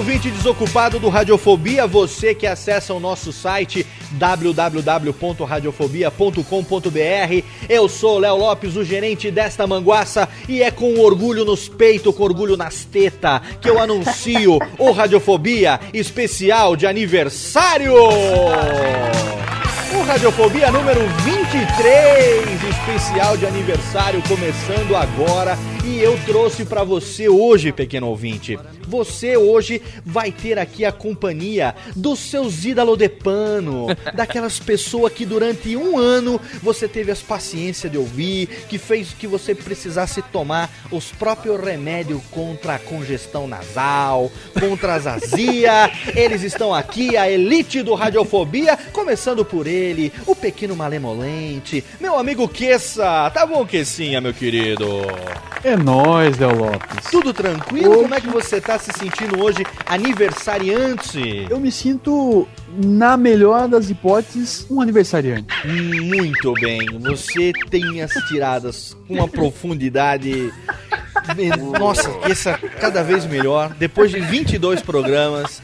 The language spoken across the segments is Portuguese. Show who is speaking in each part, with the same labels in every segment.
Speaker 1: Ouvinte desocupado do Radiofobia, você que acessa o nosso site www.radiofobia.com.br. Eu sou Léo Lopes, o gerente desta manguaça, e é com orgulho nos peitos, com orgulho nas tetas, que eu anuncio o Radiofobia especial de aniversário! O Radiofobia número 23, especial de aniversário, começando agora. E eu trouxe para você hoje, pequeno ouvinte. Você hoje vai ter aqui a companhia dos seus ídolos de pano, daquelas pessoas que durante um ano você teve as paciências de ouvir, que fez que você precisasse tomar os próprios remédios contra a congestão nasal, contra as azia. Eles estão aqui, a elite do Radiofobia, começando por ele, o pequeno malemolente, meu amigo Queça. Tá bom, Quecinha, meu querido?
Speaker 2: É nóis, Léo Lopes.
Speaker 1: Tudo tranquilo?
Speaker 2: Hoje-
Speaker 1: Como é que você tá se sentindo hoje aniversariante?
Speaker 2: Eu me sinto, na melhor das hipóteses, um aniversariante.
Speaker 1: Muito bem, você tem as tiradas com uma profundidade. Nossa, essa cada vez melhor. Depois de 22 programas,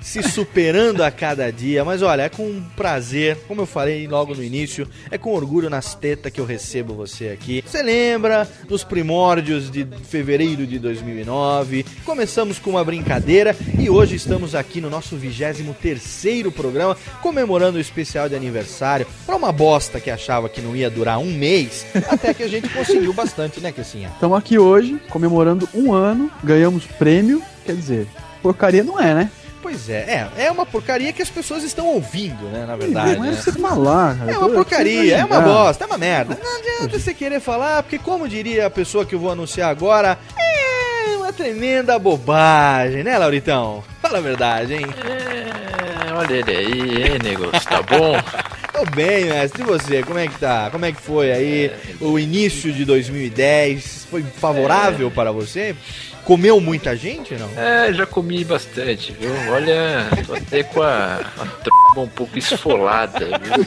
Speaker 1: se superando a cada dia. Mas olha, é com prazer, como eu falei logo no início, é com orgulho nas tetas que eu recebo você aqui. Você lembra dos primórdios de fevereiro de 2009? Começamos com uma brincadeira e hoje estamos aqui no nosso 23º programa, comemorando o especial de aniversário para uma bosta que achava que não ia durar um mês, até que a gente conseguiu bastante, né, Kessinha?
Speaker 2: Estamos aqui hoje, comemorando um ano, ganhamos prêmio, quer dizer, porcaria não é, né?
Speaker 1: Pois é, é, é uma porcaria que as pessoas estão ouvindo, né, na verdade.
Speaker 2: não é
Speaker 1: né?
Speaker 2: você falar, cara.
Speaker 1: É uma porcaria, é uma bosta, é uma merda. Não adianta você querer falar, porque como diria a pessoa que eu vou anunciar agora, é uma tremenda bobagem, né, Lauritão? Fala a verdade, hein?
Speaker 3: É, olha ele aí, hein, negócio, tá bom?
Speaker 1: Tô bem, mestre. E você, como é que tá? Como é que foi aí o início de 2010? Foi favorável para você? Comeu muita gente, não?
Speaker 3: É, já comi bastante, viu? Olha, tô até com a, a tromba um pouco esfolada, viu?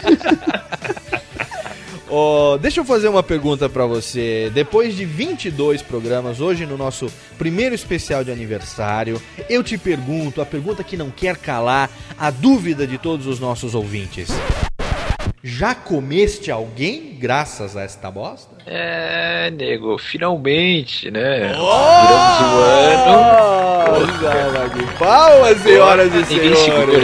Speaker 1: Ó, deixa eu fazer uma pergunta pra você. Depois de 22 programas, hoje no nosso primeiro especial de aniversário, eu te pergunto, a pergunta que não quer calar, a dúvida de todos os nossos ouvintes. Já comeste alguém graças a esta bosta?
Speaker 3: É, nego, finalmente, né? Duramos o ano.
Speaker 1: Olha, de palmas, senhoras e senhores.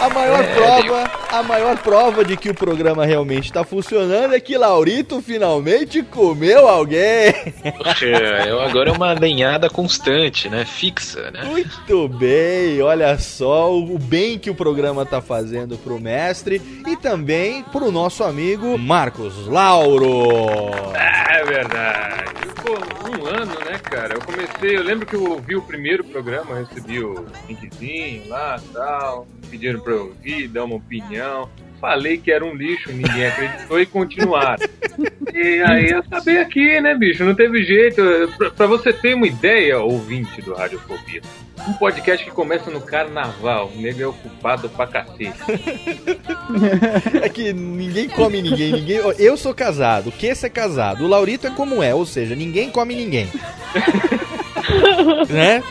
Speaker 1: A maior
Speaker 3: É,
Speaker 1: prova, A maior prova de que o programa realmente tá funcionando é que Laurito finalmente comeu alguém.
Speaker 3: Poxa, eu agora é uma lenhada constante, né? Fixa, né?
Speaker 1: Muito bem, olha só o bem que o programa tá fazendo pro mestre e também pro nosso amigo Marcos Lauro.
Speaker 4: É verdade. Pô, um ano, né, cara? Eu comecei, eu lembro que eu ouvi o primeiro programa, recebi o linkzinho lá e tal, pediram pra eu ouvir, dar uma opinião. Falei que era um lixo, ninguém acreditou e continuaram. E aí eu acabei aqui, né, bicho? Não teve jeito. Pra, pra você ter uma ideia, ouvinte do Radiofobia, um podcast que começa no carnaval, o nego é ocupado pra cacete.
Speaker 1: É que ninguém come ninguém, ninguém. Eu sou casado, o Kessa é casado, o Laurito é como é, ou seja, ninguém come ninguém. né?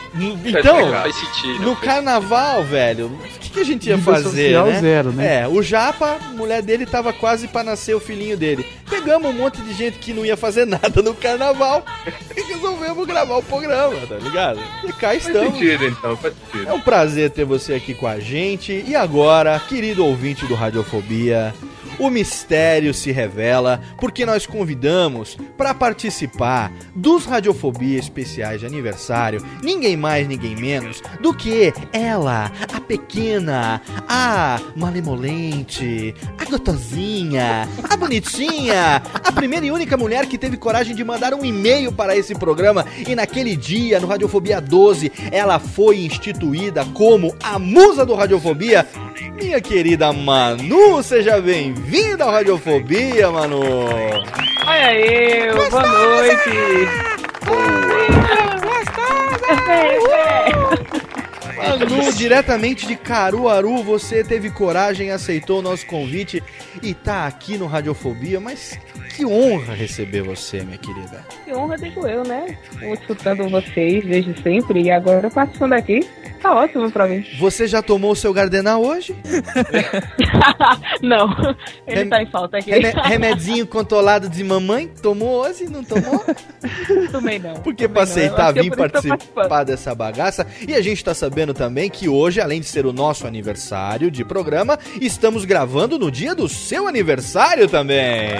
Speaker 1: Então,
Speaker 3: Faz sentido.
Speaker 1: no carnaval, velho, o que, que a gente ia
Speaker 2: Vida
Speaker 1: fazer, né?
Speaker 2: zero, né?
Speaker 1: É, o Japa, a mulher dele tava quase pra nascer o filhinho dele. Pegamos um monte de gente que não ia fazer nada no carnaval e resolvemos gravar o programa, tá ligado? E cá
Speaker 4: Faz
Speaker 1: estamos.
Speaker 4: sentido, então, faz sentido.
Speaker 1: É um prazer ter você aqui com a gente. E agora, querido ouvinte do Radiofobia, o mistério se revela porque nós convidamos para participar dos Radiofobia especiais de aniversário. Ninguém mais, ninguém menos do que ela, a pequena, a malemolente, a gotosinha, a bonitinha, a primeira e única mulher que teve coragem de mandar um e-mail para esse programa. E naquele dia, no Radiofobia 12, ela foi instituída como a musa do Radiofobia. Minha querida Manu, seja bem-vinda ao Radiofobia, Manu.
Speaker 5: Olha eu, boa noite.
Speaker 1: Manu, diretamente de Caruaru, você teve coragem, aceitou o nosso convite e tá aqui no Radiofobia, mas que honra receber você, minha querida.
Speaker 5: Que honra digo eu, né? Vou escutando vocês desde sempre e agora participando aqui. Tá ótimo pra mim.
Speaker 1: Você já tomou o seu Gardenal hoje?
Speaker 5: Não, ele
Speaker 1: Rem-
Speaker 5: tá em falta aqui.
Speaker 1: Reme- remedinho controlado de mamãe? Tomou hoje? Não tomou?
Speaker 5: Também não.
Speaker 1: Porque pra
Speaker 5: não. Eu
Speaker 1: aceitar vir participar dessa bagaça. E a gente tá sabendo também que hoje, além de ser o nosso aniversário de programa, estamos gravando no dia do seu aniversário também.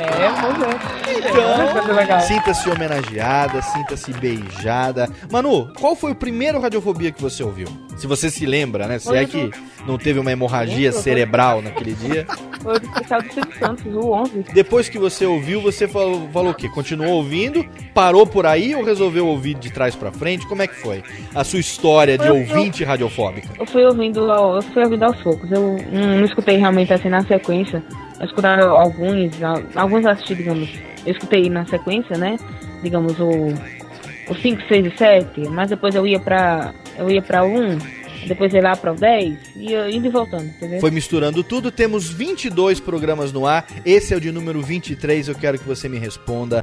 Speaker 5: É, vamos ver.
Speaker 1: Então,
Speaker 5: Coisa legal.
Speaker 1: sinta-se homenageada, sinta-se beijada. Manu, qual foi o primeiro Radiofobia que você ouviu? Se você se lembra, né? Se é que não teve uma hemorragia cerebral naquele dia.
Speaker 5: Foi o especial do Silvio Santos, o 11.
Speaker 1: Depois que você ouviu, você falou, falou o quê? Continuou ouvindo? Parou por aí ou resolveu ouvir de trás pra frente? Como é que foi a sua história de
Speaker 5: Eu-
Speaker 1: ouvinte radiofóbica?
Speaker 5: Eu fui ouvindo, eu fui ouvindo aos poucos. Eu não, não escutei realmente assim na sequência. Eu escutei alguns, al- alguns assisti, digamos. Eu escutei na sequência, né? Digamos o o 5, 6 e 7, mas depois eu ia pra eu ia pra 1, depois ia lá pra o 10 e indo e voltando, entendeu?
Speaker 1: Foi misturando tudo, temos 22 programas no ar. Esse é o de número 23, eu quero que você me responda.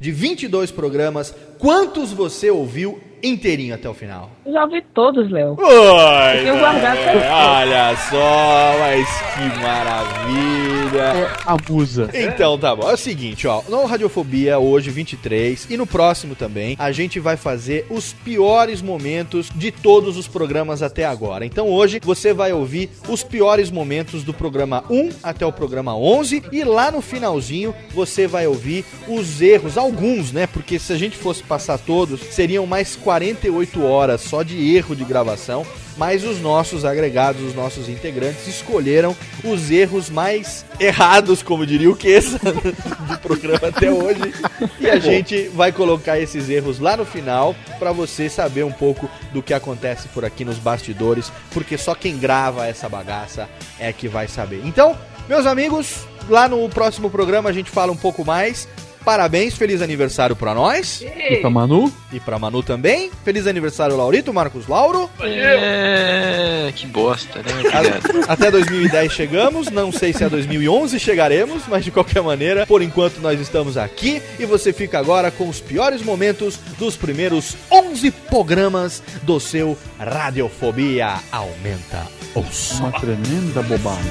Speaker 1: De 22 programas, quantos você ouviu inteirinho até o final?
Speaker 5: Eu já ouvi todos, Léo.
Speaker 1: Oi,
Speaker 5: Eu tenho guardado todos.
Speaker 1: olha só, mas que maravilha.
Speaker 2: É a musa.
Speaker 1: Então tá bom, é o seguinte, ó, no Radiofobia hoje 23 e no próximo também, a gente vai fazer os piores momentos de todos os programas até agora. Então hoje você vai ouvir os piores momentos do programa 1 até o programa 11 e lá no finalzinho você vai ouvir os erros, alguns, né? Porque se a gente fosse passar todos, seriam mais 48 horas só de erro de gravação mas os nossos agregados, os nossos integrantes escolheram os erros mais errados, como diria o Kessa, do programa até hoje. E a gente vai colocar esses erros lá no final para você saber um pouco do que acontece por aqui nos bastidores, porque só quem grava essa bagaça é que vai saber. Então, meus amigos, lá no próximo programa a gente fala um pouco mais. Parabéns, feliz aniversário pra nós
Speaker 2: E pra Manu?
Speaker 1: e pra Manu também. Feliz aniversário, Laurito, Marcos Lauro.
Speaker 3: É, que bosta, né?
Speaker 1: Até 2010 chegamos, não sei se a 2011 chegaremos, mas de qualquer maneira, por enquanto nós estamos aqui e você fica agora com os piores momentos dos primeiros 11 programas do seu Radiofobia Aumenta o som.
Speaker 2: Uma tremenda bobagem.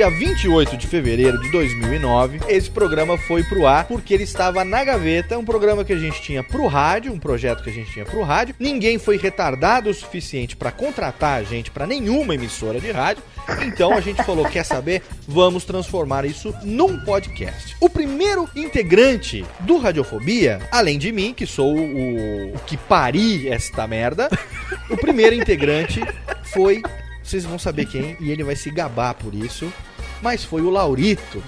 Speaker 1: Dia 28 de fevereiro de 2009. Esse programa foi pro ar porque ele estava na gaveta, um programa que a gente tinha pro rádio, um projeto que a gente tinha pro rádio. Ninguém foi retardado o suficiente para contratar a gente para nenhuma emissora de rádio. Então a gente falou, quer saber? Vamos transformar isso num podcast. O primeiro integrante do Radiofobia, além de mim, que sou o, o que pari esta merda, o primeiro integrante foi vocês vão saber quem e ele vai se gabar por isso. Mas foi o Laurito,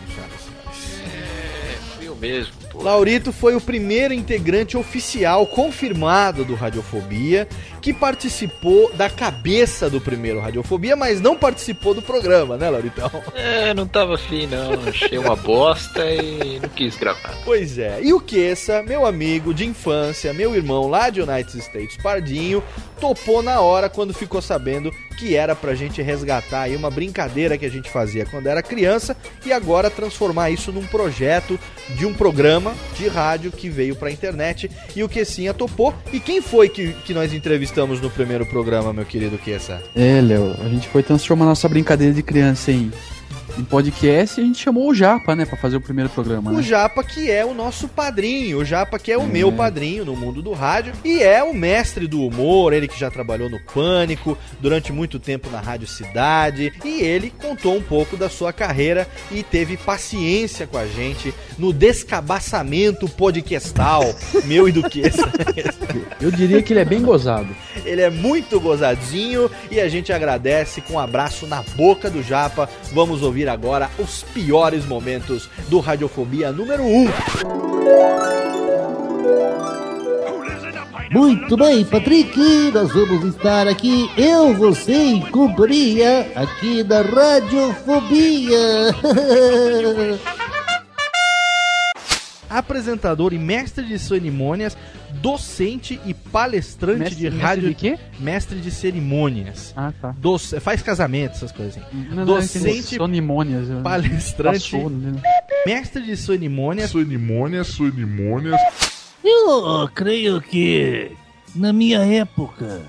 Speaker 3: É, fui eu mesmo, pô.
Speaker 1: Laurito foi o primeiro integrante oficial confirmado do Radiofobia que participou da cabeça do primeiro Radiofobia, mas não participou do programa, né, Lauritão?
Speaker 3: É, não tava afim, não. Achei uma bosta e não quis gravar.
Speaker 1: Pois é. E o Kessa, meu amigo de infância, meu irmão lá de United States, Pardinho, topou na hora quando ficou sabendo que era pra gente resgatar aí uma brincadeira que a gente fazia quando era criança e agora transformar isso num projeto de um programa de rádio que veio pra internet. E o Kessinha topou. E quem foi que, que nós entrevistamos no primeiro programa, meu querido Kessa?
Speaker 6: É, Léo, a gente foi transformar nossa brincadeira de criança em, em podcast e a gente chamou o Japa, né, pra fazer o primeiro programa,
Speaker 1: O
Speaker 6: né?
Speaker 1: Japa que é o nosso padrinho, o Japa que é o meu padrinho no mundo do rádio e é o mestre do humor, ele que já trabalhou no Pânico durante muito tempo na Rádio Cidade e ele contou um pouco da sua carreira e teve paciência com a gente no descabaçamento podcastal meu e do que
Speaker 6: Eu diria que ele é bem gozado.
Speaker 1: Ele é muito gozadinho e a gente agradece com um abraço na boca do Japa. Vamos ouvir agora os piores momentos do Radiofobia número 1.
Speaker 7: Muito bem, Patrick, nós vamos estar aqui, eu, você e companhia, aqui da Radiofobia.
Speaker 1: apresentador e mestre de cerimônias, docente e palestrante
Speaker 6: Mestre-
Speaker 1: de
Speaker 6: mestre
Speaker 1: rádio.
Speaker 6: de quê?
Speaker 1: Mestre de cerimônias.
Speaker 6: Ah, tá.
Speaker 1: Doce, faz casamento, essas coisas assim.
Speaker 6: Não,
Speaker 1: Docente,
Speaker 6: Sonimônias. eu-
Speaker 1: palestrante,
Speaker 6: Passou, né?
Speaker 1: mestre de cerimônias.
Speaker 8: Cerimônias, cerimônias.
Speaker 7: Eu creio que, na minha época,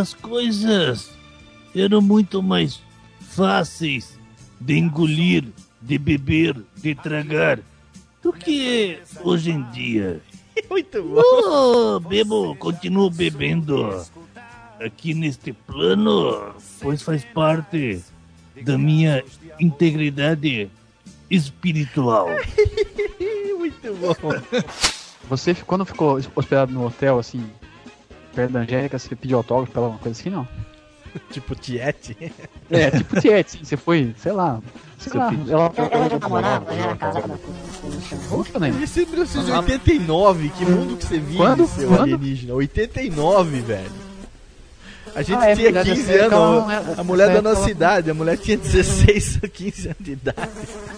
Speaker 7: as coisas eram muito mais fáceis de engolir, de beber, de tragar, do que hoje em dia.
Speaker 1: Muito bom.
Speaker 7: Bebo, continuo bebendo aqui neste plano, pois faz parte da minha integridade espiritual.
Speaker 1: Muito bom.
Speaker 6: Você, quando ficou hospedado no hotel, assim, perto da Angélica, você pediu autógrafo pra ela, uma coisa assim, não?
Speaker 1: tipo Tiete.
Speaker 6: É, tipo Tiet, você foi, sei lá, sei lá, ela...
Speaker 9: Eu namorava, eu era casada
Speaker 6: Puta, né?
Speaker 1: Isso é 1989, que mundo que você vive,
Speaker 6: Quando?
Speaker 1: seu
Speaker 6: Quando?
Speaker 1: alienígena? 89, velho. A gente
Speaker 6: Ah, é
Speaker 1: tinha
Speaker 6: verdade,
Speaker 1: 15
Speaker 6: essa época ela
Speaker 1: anos, a mulher
Speaker 6: essa
Speaker 1: da nossa
Speaker 6: ela-
Speaker 1: idade, a mulher tinha 16 a 15 anos de idade.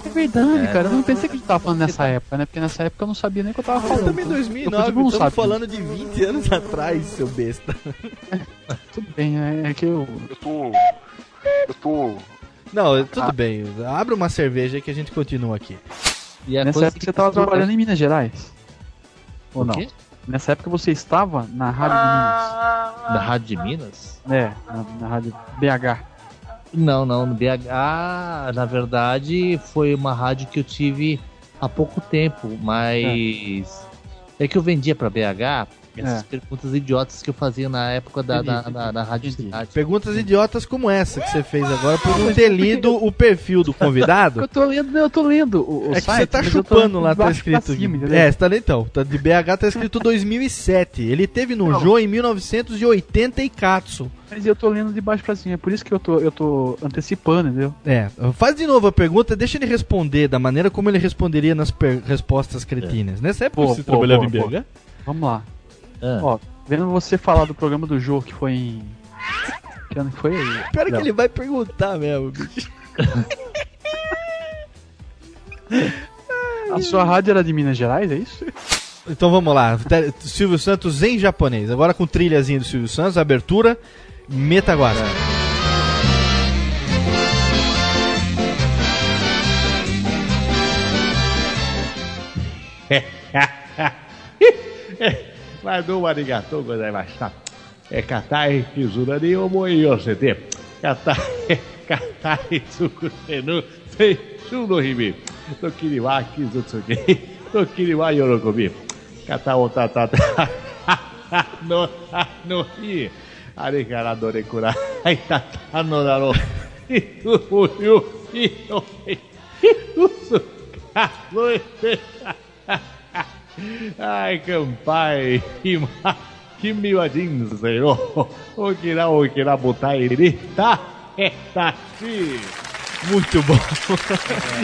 Speaker 6: É verdade, cara, eu não pensei que a gente tava falando nessa época, né? Porque nessa época eu não sabia nem o que eu tava
Speaker 1: Mas
Speaker 6: falando.
Speaker 1: também
Speaker 6: então,
Speaker 1: 2009,
Speaker 6: eu
Speaker 1: estamos
Speaker 6: sabendo.
Speaker 1: falando de 20 anos atrás, seu besta.
Speaker 6: Tudo bem, é, é que eu...
Speaker 8: Eu tô. Eu tô.
Speaker 1: Não, tudo
Speaker 6: Ah.
Speaker 1: bem, abre uma cerveja aí que a gente continua aqui.
Speaker 10: E a
Speaker 6: Nessa
Speaker 10: coisa
Speaker 6: época
Speaker 10: que
Speaker 6: você tava trabalhando em Minas Gerais? Ou
Speaker 10: O
Speaker 6: não? Nessa época você estava na Rádio
Speaker 10: Da Rádio de Minas?
Speaker 6: Minas? É, na, na Rádio BH.
Speaker 10: Não, não, no BH, ah, na verdade, foi uma rádio que eu tive há pouco tempo, mas é, que eu vendia pra BH essas
Speaker 6: É.
Speaker 10: perguntas idiotas que eu fazia na época da, da,
Speaker 6: Entendi,
Speaker 10: da, da Rádio
Speaker 6: entendi.
Speaker 10: Cidade.
Speaker 1: Perguntas idiotas como essa que você fez agora por não ter lido o perfil do convidado.
Speaker 6: Eu tô lendo, eu tô lendo o, o
Speaker 1: É que
Speaker 6: site,
Speaker 1: você tá chupando lá, tá escrito.
Speaker 6: cima,
Speaker 1: é, você tá lendo então. Tá de BH tá escrito 2007. Ele teve no
Speaker 6: Não.
Speaker 1: Jô em 1980 e Katsu.
Speaker 6: Mas eu tô lendo de baixo pra cima, é por isso que eu tô, eu tô antecipando, entendeu?
Speaker 1: É, faz de novo a pergunta, deixa ele responder da maneira como ele responderia nas respostas cretinas. Nessa época
Speaker 6: Boa,
Speaker 1: você
Speaker 6: boa,
Speaker 1: trabalhava
Speaker 6: boa,
Speaker 1: em BH?
Speaker 6: Vamos lá.
Speaker 10: Ah.
Speaker 6: Ó, vendo você falar do programa do Jô que foi em. Que ano que foi?
Speaker 1: Pior que ele vai perguntar mesmo, bicho.
Speaker 2: A sua rádio era de Minas Gerais, é isso?
Speaker 1: Então vamos lá. Silvio Santos em japonês. Agora com trilhazinha do Silvio Santos, abertura. Meta agora.
Speaker 11: まあ、どうもありがとうございました。え硬い絆に思い寄せて、硬い、硬いつくれぬ青春の日々。時には傷つき、時には喜び。肩をたたた、あの、あの日、あれからどれくらい経ったのだろう。お湯、火の、数えて。Ai, campai, que, miudinho, senhor. O que lá, o que lá botar ele, tá? É, tá.
Speaker 1: Muito bom.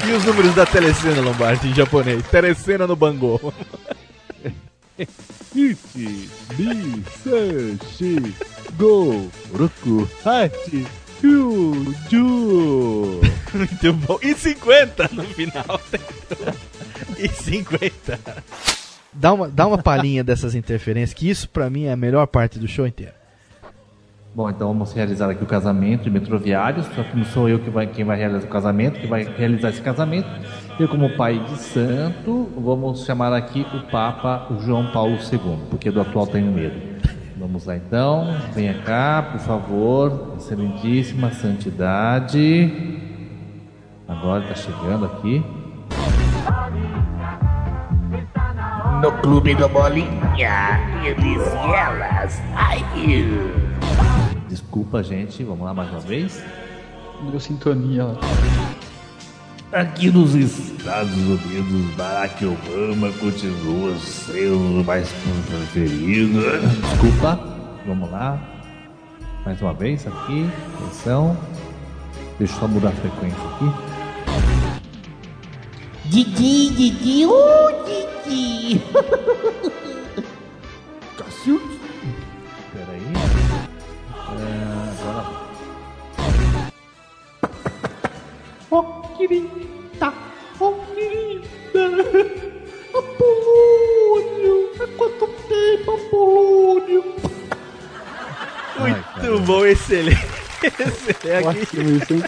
Speaker 1: e os números da telecena, Lombardi, em japonês? Telecena no Bangô.
Speaker 11: Ichi, ni, san, shi, go, roku, hachi, ju.
Speaker 1: Muito bom. E 50 no final. e 50. Dá uma, dá uma palhinha dessas interferências, que isso pra mim é a melhor parte do show inteiro.
Speaker 10: Bom, então vamos realizar aqui o casamento de metroviários, só que não sou eu que vai, quem vai realizar o casamento, que vai realizar esse casamento. Eu, como pai de santo, vamos chamar aqui o Papa João Paulo II, porque do atual tenho medo. Vamos lá então, venha cá, por favor, excelentíssima santidade. Agora está chegando aqui.
Speaker 12: No clube do Bolinha, eles e elas. Ai,
Speaker 10: Desculpa, gente, vamos lá mais uma vez.
Speaker 2: Deu sintonia lá.
Speaker 11: Aqui nos Estados Unidos, Barack Obama continua sendo o mais preferido.
Speaker 10: Desculpa, vamos lá. Mais uma vez aqui, atenção. Deixa eu só mudar a frequência aqui.
Speaker 12: Didi, Didi, uh, Didi.
Speaker 10: Cacilde. Peraí. É, agora.
Speaker 12: Oh, querida, oh, querida. Apolônio, há quanto tempo, Apolônio?
Speaker 1: Muito bom, excelente. excelente.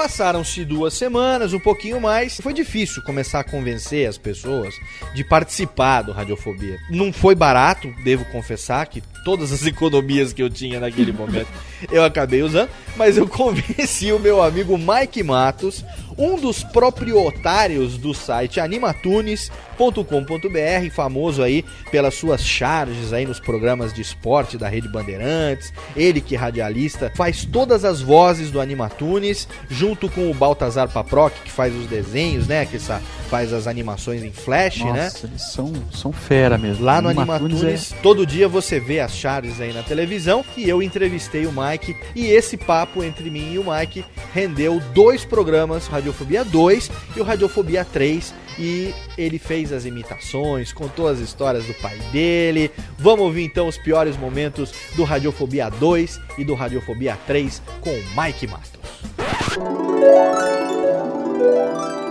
Speaker 1: Passaram-se duas semanas, um pouquinho mais. Foi difícil começar a convencer as pessoas de participar do Radiofobia. Não foi barato, devo confessar que todas as economias que eu tinha naquele momento eu acabei usando, mas eu convenci o meu amigo Mike Matos, um dos proprietários do site animatunes.com.br, famoso aí pelas suas charges aí nos programas de esporte da Rede Bandeirantes. Ele que é radialista faz todas as vozes do Animatunes, junto com o Baltazar Paproc, que faz os desenhos, né, que essa, faz as animações em flash, né?
Speaker 2: Nossa, eles são, são fera mesmo.
Speaker 1: Lá no
Speaker 2: Animatunes
Speaker 1: Animatunes,
Speaker 2: é-
Speaker 1: todo dia você vê as charges aí na televisão e eu entrevistei o Mike e esse papo entre mim e o Mike rendeu dois programas, o Radiofobia 2 e o Radiofobia 3 e ele fez as imitações, contou as histórias do pai dele. Vamos ouvir então os piores momentos do Radiofobia 2 e do Radiofobia 3 com o Mike Matos.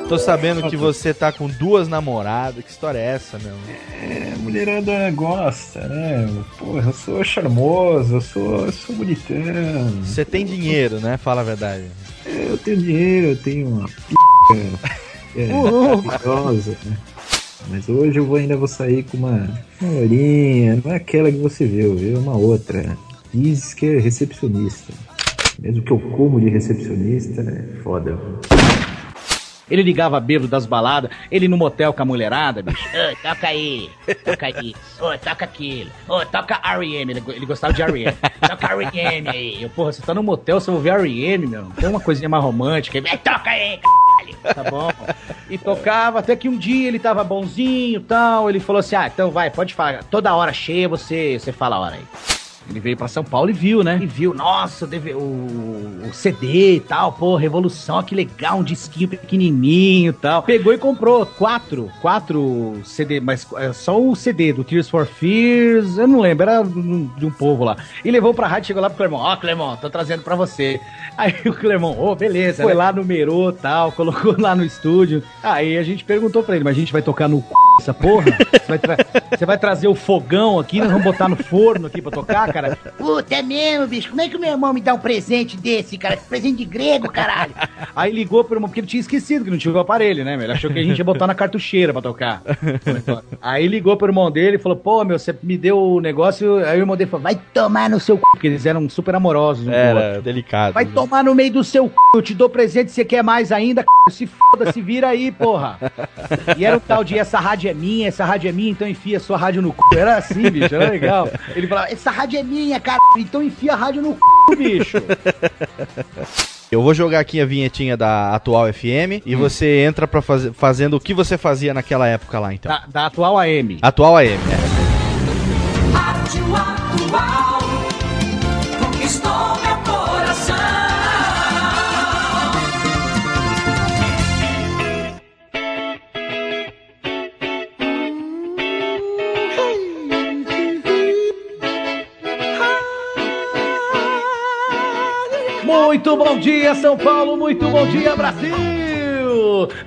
Speaker 1: Tô sabendo que você tá com duas namoradas. Que história é essa, meu?
Speaker 13: É, mulherada gosta, né? Porra, eu sou charmoso, eu sou, eu sou bonitão.
Speaker 1: Você tem dinheiro, né? Fala a verdade.
Speaker 13: É, eu tenho dinheiro, eu tenho uma p. É, maravilhosa, né? Mas hoje eu vou, ainda vou sair com uma, uma loirinha, não é aquela que você viu, viu? Uma outra. Diz que é recepcionista. Mesmo que eu como de recepcionista, é foda.
Speaker 14: Ele ligava bêbado das baladas, ele no motel com a mulherada, bicho.
Speaker 12: Ô, toca aí, toca isso, ô, toca aquilo, ô, toca R.E.M., ele, go- ele gostava de R.E.M., toca R.E.M. aí.
Speaker 14: Eu, porra, você tá no motel, você ouve R.E.M., meu. Tem uma coisinha mais romântica.
Speaker 12: É, toca aí,
Speaker 14: Tá bom. E tocava, até que um dia ele tava bonzinho e tal. Ele falou assim: ah, então vai, pode falar. Toda hora cheia você, você fala a hora aí. Ele veio pra São Paulo e viu, né? E viu, nossa, deve- o, o CD e tal, pô, Revolução, que legal, um disquinho pequenininho e tal. Pegou e comprou quatro, quatro CD, mas é só o CD do Tears for Fears, eu não lembro, era de um povo lá. E levou pra rádio, chegou lá pro Clermont, ó, Clermont, tô trazendo pra você. Aí o Clermont, ô, beleza. Foi lá, numerou tal, colocou lá no estúdio. Aí a gente perguntou pra ele, mas a gente vai tocar no c... essa porra? Você vai, tra- você vai trazer o fogão aqui, nós vamos botar no forno aqui pra tocar, cara?
Speaker 12: Puta, é mesmo, bicho. Como é que o meu irmão me dá um presente desse, cara? Esse presente de grego, caralho.
Speaker 14: Aí ligou pro irmão, porque ele tinha esquecido que não tinha o aparelho, né? meu? Ele achou que a gente ia botar na cartucheira pra tocar. Aí ligou pro irmão dele e falou: pô, meu, você me deu o negócio. Aí o irmão dele falou: vai tomar no seu c. Porque eles eram super amorosos um.
Speaker 1: Era delicado.
Speaker 14: Vai tomar no meio do seu c. Eu te dou presente, você quer mais ainda, c. Se foda, se vira aí, porra. E era o tal de essa rádio é minha, essa rádio é minha, então enfia sua rádio no c. Era assim, bicho, era legal. Ele falava, essa rádio é minha, cara, então enfia a rádio no c, bicho.
Speaker 1: Eu vou jogar aqui a vinhetinha da atual FM e você entra pra fazer fazendo o que você fazia naquela época lá, então.
Speaker 14: Da, da atual AM.
Speaker 1: Atual AM, é.
Speaker 15: Rádio Atual
Speaker 14: Muito bom dia, São Paulo. Muito bom dia, Brasil.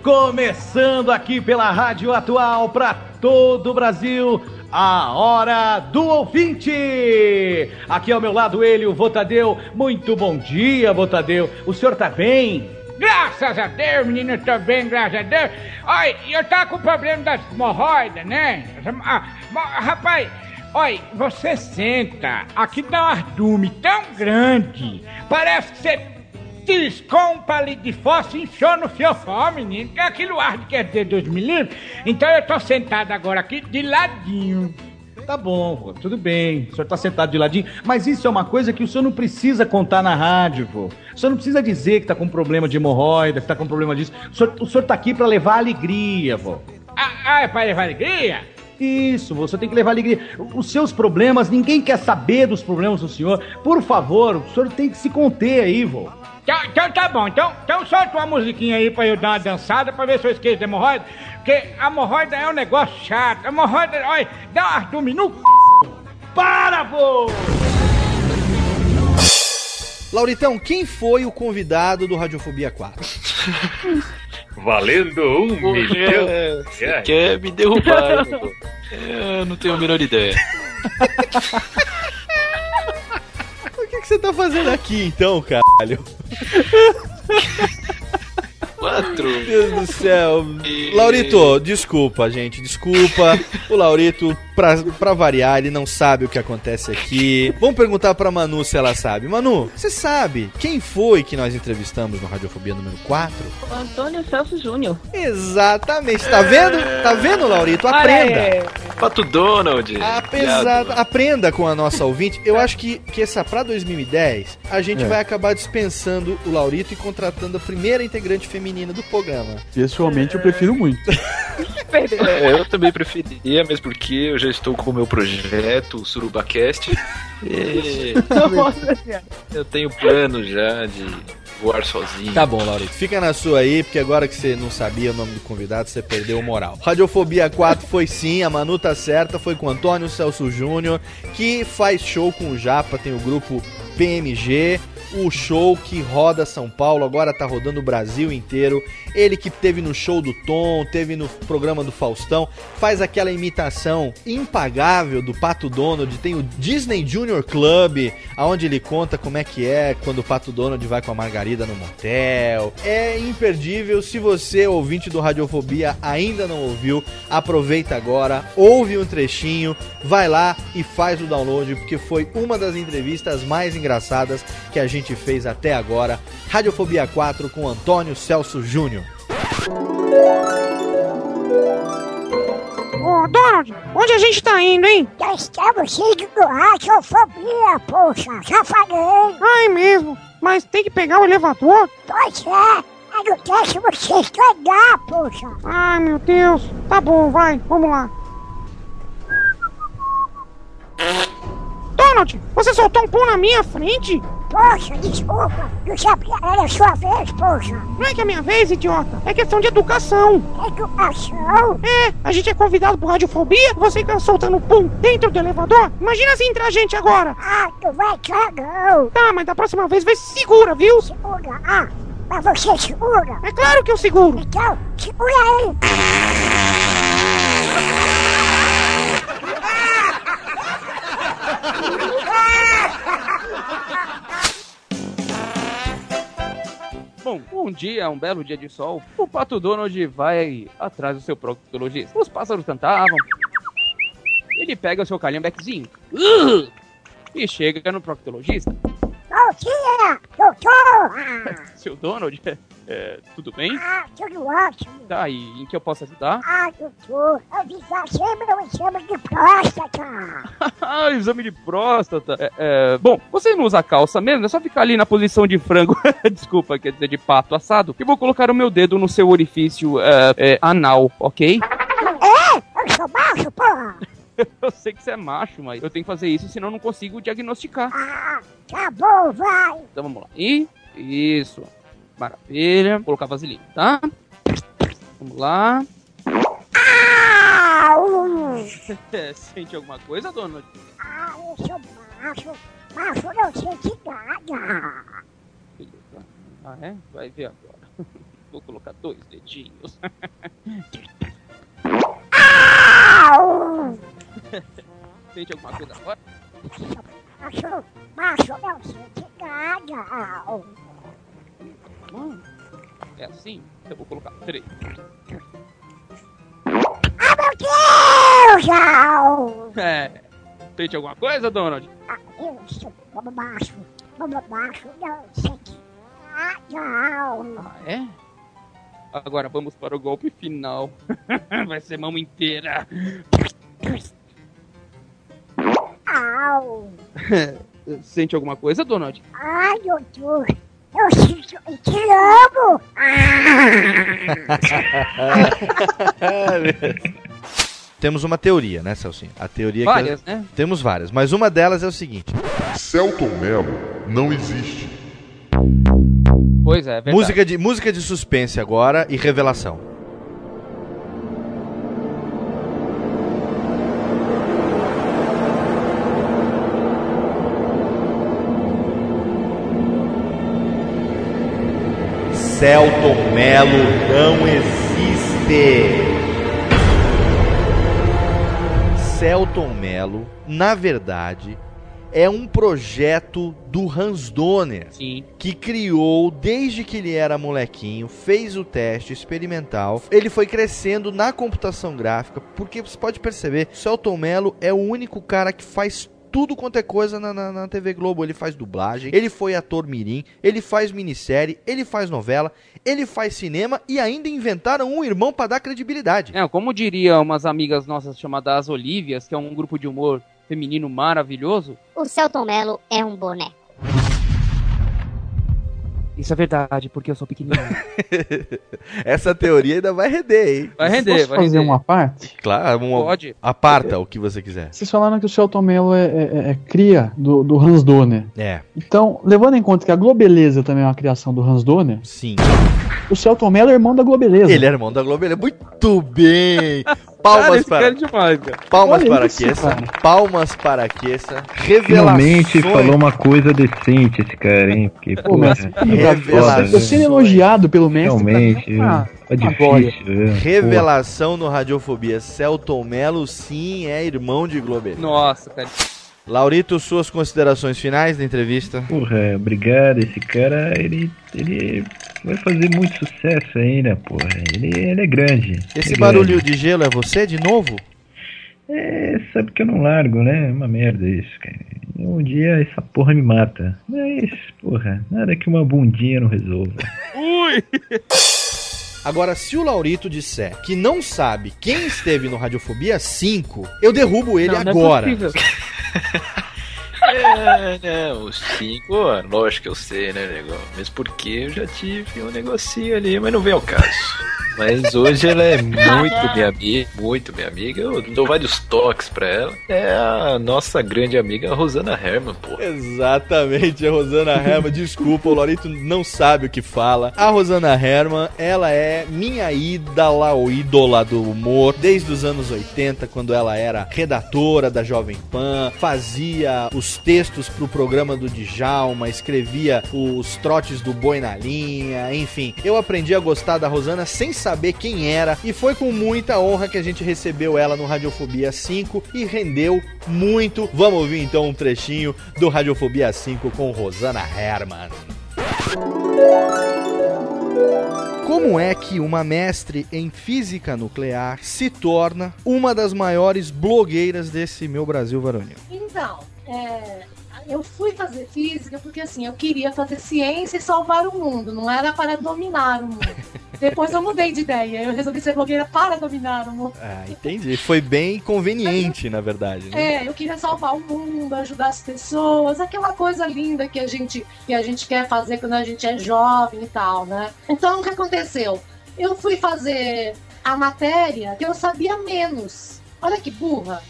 Speaker 14: Começando aqui pela Rádio Atual para todo o Brasil. A hora do ouvinte! Aqui ao meu lado ele, o Votadeu. Muito bom dia, Votadeu. O senhor tá bem?
Speaker 16: Graças a Deus, menino, eu tô bem, graças a Deus. Olha, eu tava com o problema das hemorroidas, né? Ah, rapaz, olha, você senta, aqui dá um ardume tão grande, parece que você tiscou um palito de fósforo e encheu no fiofó, menino, que aquilo arde quer dizer 2 milímetros. Então eu tô sentado agora aqui de ladinho.
Speaker 14: Tá bom, vô, tudo bem. O senhor tá sentado de ladinho. Mas isso é uma coisa que o senhor não precisa contar na rádio, vô. O senhor não precisa dizer que tá com problema de hemorroida, que tá com problema disso. O senhor, o senhor tá aqui pra levar alegria, vô.
Speaker 16: Ah, ah, é pra levar alegria?
Speaker 14: Isso, você tem que levar alegria. Os seus problemas, ninguém quer saber dos problemas do senhor. Por favor, o senhor tem que se conter aí, vô.
Speaker 16: Então, então tá bom, então, então solta uma musiquinha aí pra eu dar uma dançada pra ver se eu esqueço da hemorroida. Porque a hemorroida é um negócio chato. A hemorroida, olha, dá um ardume no c... Para, vô!
Speaker 1: Lauritão, quem foi o convidado do Radiofobia 4?
Speaker 4: Valendo um
Speaker 3: Porra,
Speaker 4: milhão.
Speaker 3: é, Você quer me derrubar? Eu não tenho a menor ideia.
Speaker 1: O que, que você tá fazendo aqui então, caralho?
Speaker 3: Quatro.
Speaker 1: Meu Deus do céu. Laurito, desculpa, gente, desculpa. O Laurito, pra, pra variar, ele não sabe o que acontece aqui. Vamos perguntar pra Manu se ela sabe. Manu, você sabe quem foi que nós entrevistamos no Radiofobia número 4?
Speaker 5: Antônio Celso Júnior.
Speaker 1: Exatamente, tá vendo? Tá vendo, Laurito? Aprenda.
Speaker 3: Pato Donald.
Speaker 1: Apesar, aprenda com a nossa ouvinte. Eu acho que, que essa pra 2010, a gente
Speaker 2: É.
Speaker 1: vai acabar dispensando o Laurito e contratando a primeira integrante feminina do programa.
Speaker 2: Pessoalmente, eu prefiro muito.
Speaker 3: É, eu também preferia, mas porque eu já estou com o meu projeto, o SurubaCast. E eu tenho plano já de voar sozinho.
Speaker 1: Tá bom, Laurito. Fica na sua aí, porque agora que você não sabia o nome do convidado, você perdeu o moral. Radiofobia 4 foi sim, a Manu tá certa, foi com o Antônio Celso Júnior, que faz show com o Japa, tem o grupo PMG. O show que roda São Paulo, agora tá rodando o Brasil inteiro. Ele que teve no show do Tom, teve no programa do Faustão, faz aquela imitação impagável do Pato Donald. Tem o Disney Junior Club, aonde ele conta como é que é quando o Pato Donald vai com a Margarida no motel. É imperdível. Se você, ouvinte do Radiofobia, ainda não ouviu, aproveita agora, ouve um trechinho, vai lá e faz o download, porque foi uma das entrevistas mais engraçadas que a gente fez até agora. Radiofobia 4 com Antônio Celso Júnior.
Speaker 15: Ô, Donald, onde a gente tá indo, hein? Já estamos indo do radiofobia, poxa, já falei. Ai, mesmo, mas tem que pegar o elevador? Pois é, é no décimo sexto andar, poxa. Ai, meu Deus, tá bom, vai, vamos lá. Donald, você soltou um pum na minha frente?
Speaker 17: Poxa, desculpa. Não sabia, era a sua vez, poxa.
Speaker 15: Não é que é minha vez, idiota. É questão de educação.
Speaker 17: Educação?
Speaker 15: É, a gente é convidado por radiofobia, você fica soltando pum dentro do elevador. Imagina se entrar gente agora.
Speaker 17: Ah, tu vai cagão.
Speaker 15: Tá, mas da próxima vez vê se segura, viu?
Speaker 17: Segura. Ah, mas você segura.
Speaker 15: É claro que eu seguro.
Speaker 17: Então, segura aí.
Speaker 2: Bom, um dia, um belo dia de sol, o Pato Donald vai atrás do seu proctologista. Os pássaros cantavam. Ele pega o seu calhambequezinho uh, e chega no proctologista.
Speaker 17: Bom dia, doutor.
Speaker 2: Seu Donald, é, tudo bem?
Speaker 17: Ah, tudo ótimo.
Speaker 2: Tá, e em que eu posso ajudar?
Speaker 17: Ah, doutor, eu sempre um exame de próstata.
Speaker 2: ah, exame de próstata. É, é, bom, você não usa calça mesmo, é só ficar ali na posição de frango, desculpa, quer dizer, de pato assado, que eu vou colocar o meu dedo no seu orifício é, é, anal, ok?
Speaker 17: É? Eu sou macho, porra.
Speaker 2: eu sei que você é macho, mas eu tenho que fazer isso, senão eu não consigo diagnosticar.
Speaker 17: Ah, tá bom, vai.
Speaker 2: Então vamos lá. E isso. Maravilha. Vou colocar vaselina, tá? Vamos lá. Sente alguma coisa, Donald?
Speaker 17: Ah, eu sou macho. Macho não sente nada.
Speaker 2: Ah, é? Vai ver agora. Vou colocar dois dedinhos. Sente alguma coisa agora?
Speaker 17: Macho, macho não sente nada.
Speaker 2: Hum, é assim? Eu vou colocar três.
Speaker 17: Ah, meu Deus! Au!
Speaker 2: É. Sente alguma coisa, Donald?
Speaker 17: Ah, eu sou macho. Macho não nada. Au.
Speaker 2: Ah, é? Agora vamos para o golpe final. Vai ser mão inteira.
Speaker 17: Au!
Speaker 2: Sente alguma coisa, Donald?
Speaker 17: Ai, doutor, eu sinto e te amo!
Speaker 1: Temos uma teoria, né, Celcinho? A teoria
Speaker 2: Várias,
Speaker 1: que...
Speaker 2: né?
Speaker 1: Temos várias, mas uma delas é o seguinte.
Speaker 18: Celton Mello não existe.
Speaker 2: Pois é, é verdade.
Speaker 1: Música de, música de suspense agora e revelação. Celton Mello não existe. Celton Mello, na verdade, é um projeto do Hans Donner,
Speaker 2: Sim.
Speaker 1: que criou desde que ele era molequinho, fez o teste experimental, ele foi crescendo na computação gráfica, porque você pode perceber, Celton Mello é o único cara que faz tudo quanto é coisa na, na, na TV Globo. Ele faz dublagem, ele foi ator mirim, ele faz minissérie, ele faz novela, ele faz cinema e ainda inventaram um irmão para dar credibilidade.
Speaker 2: É, como diria umas amigas nossas chamadas Olívias, que é um grupo de humor feminino maravilhoso.
Speaker 17: O Celton Mello é um boneco.
Speaker 2: Isso é verdade, porque eu sou pequenininho.
Speaker 1: Essa teoria ainda vai render, hein?
Speaker 2: Vai render, Posso vai fazer render. uma
Speaker 1: parte? Claro, uma,
Speaker 2: Pode.
Speaker 1: Aparta o que você quiser.
Speaker 2: É.
Speaker 6: Vocês falaram que o Celton Mello é, é- é cria do, do Hans Donner.
Speaker 1: É.
Speaker 6: Então, levando em conta que a Globeleza também é uma criação do Hans Donner,
Speaker 1: Sim.
Speaker 6: o Celton Mello é irmão da Globeleza.
Speaker 1: Ele é irmão da Globo, ele é muito bem. Palmas
Speaker 2: Cara,
Speaker 1: para.
Speaker 2: é demais, cara.
Speaker 1: Palmas
Speaker 6: Olha
Speaker 1: para
Speaker 6: isso, cara.
Speaker 1: Palmas para.
Speaker 13: Finalmente
Speaker 1: Revelações.
Speaker 13: falou uma coisa decente esse cara, hein? Porque,
Speaker 6: Pô,
Speaker 13: pô,
Speaker 6: mas
Speaker 13: é,
Speaker 1: Revelações.
Speaker 6: eu sendo elogiado pelo mestre.
Speaker 13: Realmente,
Speaker 6: tá-
Speaker 13: tá
Speaker 6: tá glória.
Speaker 13: difícil. é.
Speaker 1: Revelação no Radiofobia. Celton Mello, sim, é irmão de Globo.
Speaker 2: Nossa, cara.
Speaker 1: Laurito, suas considerações finais da entrevista?
Speaker 13: Porra, obrigado. Esse cara, ele, ele vai fazer muito sucesso ainda, porra. Ele, ele é grande.
Speaker 1: Esse
Speaker 13: é
Speaker 1: barulho
Speaker 13: grande.
Speaker 1: de gelo é você de novo?
Speaker 13: É, sabe que eu não largo, né? É uma merda isso, cara. Um dia essa porra me mata. Mas, porra, nada que uma bundinha não resolva.
Speaker 2: Ui!
Speaker 1: Agora, se o Laurito disser que não sabe quem esteve no Radiofobia 5, eu derrubo ele
Speaker 2: Não, não é
Speaker 1: agora.
Speaker 2: possível.
Speaker 3: É, né, os cinco, lógico que eu sei, né, negócio? Mesmo porque eu já tive um negocinho ali, mas não vem ao caso. Mas hoje ela é muito minha amiga, muito minha amiga. Eu dou vários toques pra ela. É a nossa grande amiga Rosana Herman, pô.
Speaker 1: Exatamente, a Rosana Herman. Desculpa, o Lorito não sabe o que fala. A Rosana Herman, ela é minha ídola ou ídola do humor desde os anos 80, quando ela era redatora da Jovem Pan, fazia os textos pro programa do Djalma, escrevia os trotes do Boi na Linha, enfim. Eu aprendi a gostar da Rosana sem saber quem era e foi com muita honra que a gente recebeu ela no Radiofobia 5 e rendeu muito. Vamos ouvir então um trechinho do Radiofobia 5 com Rosana Herman. Como é que uma mestre em física nuclear se torna uma das maiores blogueiras desse meu Brasil varonil?
Speaker 19: Então, é, eu fui fazer física porque assim, eu queria fazer ciência e salvar o mundo, não era para dominar o mundo. Depois eu mudei de ideia, eu resolvi ser blogueira para dominar o mundo.
Speaker 1: Ah, entendi. Foi bem conveniente, na verdade. Né?
Speaker 19: É, eu queria salvar o mundo, ajudar as pessoas, aquela coisa linda que a gente que a gente quer fazer quando a gente é jovem e tal, né? Então o que aconteceu? Eu fui fazer a matéria que eu sabia menos. Olha que burra.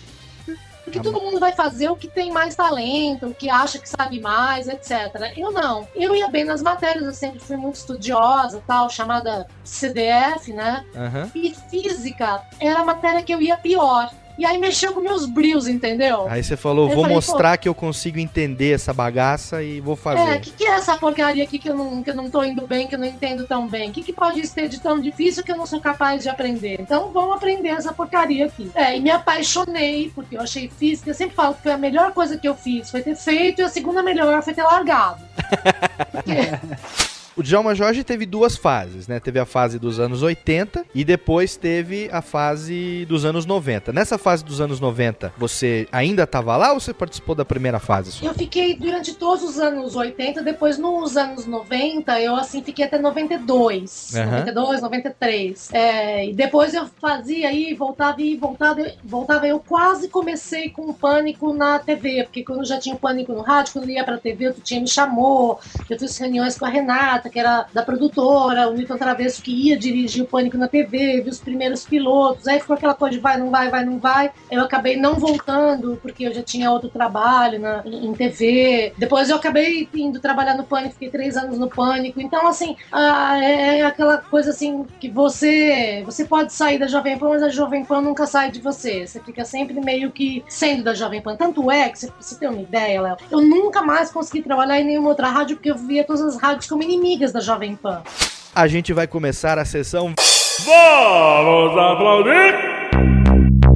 Speaker 19: Porque todo mundo vai fazer o que tem mais talento, o que acha que sabe mais, etc. Eu não. Eu ia bem nas matérias, eu sempre fui muito estudiosa, tal, chamada CDF, né?
Speaker 1: Aham.
Speaker 19: E física era a matéria que eu ia pior. E aí mexeu com meus brios, entendeu?
Speaker 1: Aí você falou,
Speaker 19: Eu
Speaker 1: vou
Speaker 19: falei,
Speaker 1: mostrar que eu consigo entender essa bagaça e vou
Speaker 19: É,
Speaker 1: fazer.
Speaker 19: o que, que é essa porcaria aqui que eu, não, que eu não tô indo bem, que eu não entendo tão bem? O que, que pode ter de tão difícil que eu não sou capaz de aprender? Então vamos aprender essa porcaria aqui. É, e me apaixonei, porque eu achei física, eu sempre falo que foi a melhor coisa que eu fiz, foi ter feito, e a segunda melhor foi ter largado.
Speaker 1: O Djalma Jorge teve duas fases, né? Teve a fase dos anos 80 e depois teve a fase dos anos 90. Nessa fase dos anos 90, você ainda tava lá ou você participou da primeira fase? só?
Speaker 19: Eu fiquei durante todos os anos 80, depois nos anos 90, eu assim fiquei até 92,
Speaker 1: Aham.
Speaker 19: 92, 93. É, e depois eu fazia aí, voltava e voltava, voltava. Eu quase comecei com o pânico na TV, porque quando já tinha o pânico no rádio, quando eu ia pra TV, o Tutinha me chamou, eu fiz reuniões com a Renata, que era da produtora, o Milton Travesso que ia dirigir o pânico na TV, vi os primeiros pilotos, aí ficou aquela coisa de vai, não vai, vai, não vai. Eu acabei não voltando, porque eu já tinha outro trabalho na, em TV. Depois eu acabei indo trabalhar no Pânico, fiquei três anos no Pânico. Então, assim, ah, é é aquela coisa assim que você você pode sair da Jovem Pan, mas a Jovem Pan nunca sai de você. Você fica sempre meio que sendo da Jovem Pan. Tanto é que, pra você ter uma ideia, Léo, eu nunca mais consegui trabalhar em nenhuma outra rádio, porque eu via todas as rádios como inimigas da Jovem Pan.
Speaker 1: A gente vai começar a sessão
Speaker 20: Vamos aplaudir!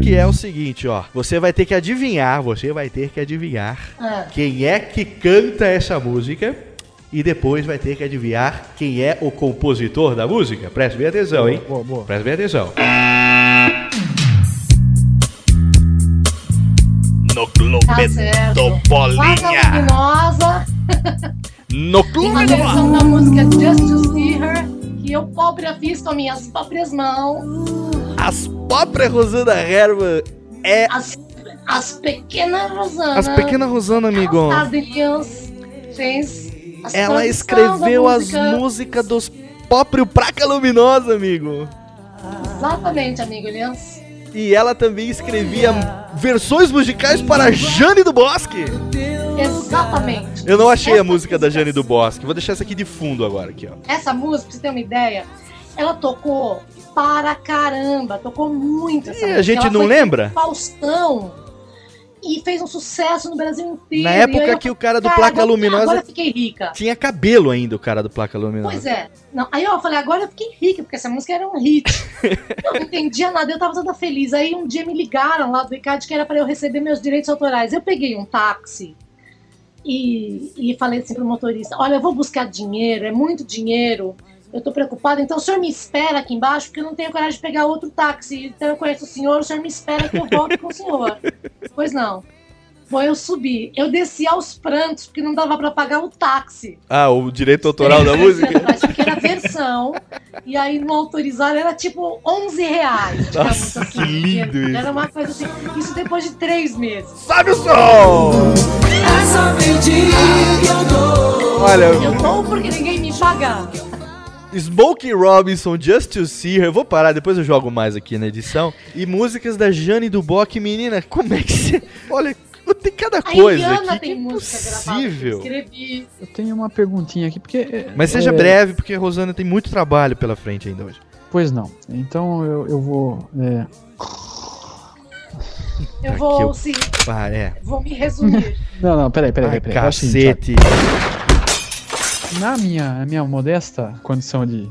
Speaker 1: que é o seguinte, ó. Você vai ter que adivinhar, você vai ter que adivinhar
Speaker 19: Ah.
Speaker 1: quem é que canta essa música e depois vai ter que adivinhar quem é o compositor da música. Preste bem atenção, hein? Preste bem atenção. No clube
Speaker 19: Tá
Speaker 1: do Bolinha.
Speaker 19: luminosa.
Speaker 1: No
Speaker 19: Uma
Speaker 1: clube
Speaker 19: versão da música Just to See Her, que eu própria fiz com minhas próprias mãos.
Speaker 1: As próprias Rosana Herman é.
Speaker 19: As, as pequenas Rosana.
Speaker 1: As pequenas Rosana, amigo.
Speaker 19: As Elias fez. as
Speaker 1: Ela escreveu
Speaker 19: da
Speaker 1: as
Speaker 19: música.
Speaker 1: músicas dos próprios Praca Luminosa, amigo.
Speaker 19: Exatamente, amigo Elias.
Speaker 1: E ela também escrevia versões musicais para Jane do Bosque.
Speaker 19: Exatamente.
Speaker 1: Eu não achei a música da Jane do Bosque. Vou deixar essa aqui de fundo agora, aqui, ó.
Speaker 19: Essa música, pra você ter uma ideia, ela tocou para caramba, tocou muito essa
Speaker 1: E a
Speaker 19: música.
Speaker 1: gente
Speaker 19: Ela
Speaker 1: não lembra?
Speaker 19: Faustão. E fez um sucesso no Brasil inteiro.
Speaker 1: Na época
Speaker 19: eu
Speaker 1: que o cara do
Speaker 19: "Cara,
Speaker 1: Placa
Speaker 19: agora-
Speaker 1: Luminosa
Speaker 19: Agora eu fiquei rica.
Speaker 1: tinha cabelo ainda, o cara do Placa Luminosa.
Speaker 19: Pois é. Não, aí eu falei, agora eu fiquei rica, porque essa música era um hit. eu não entendia nada, eu tava toda feliz. Aí um dia me ligaram lá do ICAD que era para eu receber meus direitos autorais. Eu peguei um táxi e, e falei assim pro motorista: Olha, eu vou buscar dinheiro, é muito dinheiro. Eu tô preocupada, então o senhor me espera aqui embaixo, porque eu não tenho coragem de pegar outro táxi. Então eu conheço o senhor, o senhor me espera que eu volto com o senhor. Pois não. Bom, eu subi. Eu desci aos prantos, porque não dava para pagar o táxi.
Speaker 1: Ah, o direito autoral da música?
Speaker 19: Acho que era versão. E aí no autorizado era tipo 11 reais.
Speaker 1: Nossa,
Speaker 19: assim.
Speaker 1: que lindo isso.
Speaker 19: Era uma coisa assim. Isso depois de três meses.
Speaker 1: Sabe o som!
Speaker 19: Essa
Speaker 1: Olha,
Speaker 19: Eu dou porque ninguém me paga.
Speaker 1: Smokey Robinson, Just to See Her. Eu vou parar, depois eu jogo mais aqui na edição. E músicas da Jane Duboc. Menina, como é que você. Olha, tem cada coisa aqui.
Speaker 19: tem
Speaker 1: que
Speaker 19: música gravada eu
Speaker 1: impossível.
Speaker 19: escrevi.
Speaker 6: Eu tenho uma perguntinha aqui, porque. é,
Speaker 1: Mas seja
Speaker 6: é,
Speaker 1: breve, porque a Rosana tem muito trabalho pela frente ainda hoje.
Speaker 6: Pois não. Então eu, eu vou. é,
Speaker 19: Eu vou,
Speaker 1: eu-
Speaker 19: sim,
Speaker 1: Ah, é.
Speaker 19: vou me resumir.
Speaker 6: Não, não, peraí, peraí,
Speaker 1: Ai,
Speaker 6: peraí.
Speaker 1: Cacete.
Speaker 6: Na minha, na minha modesta condição de.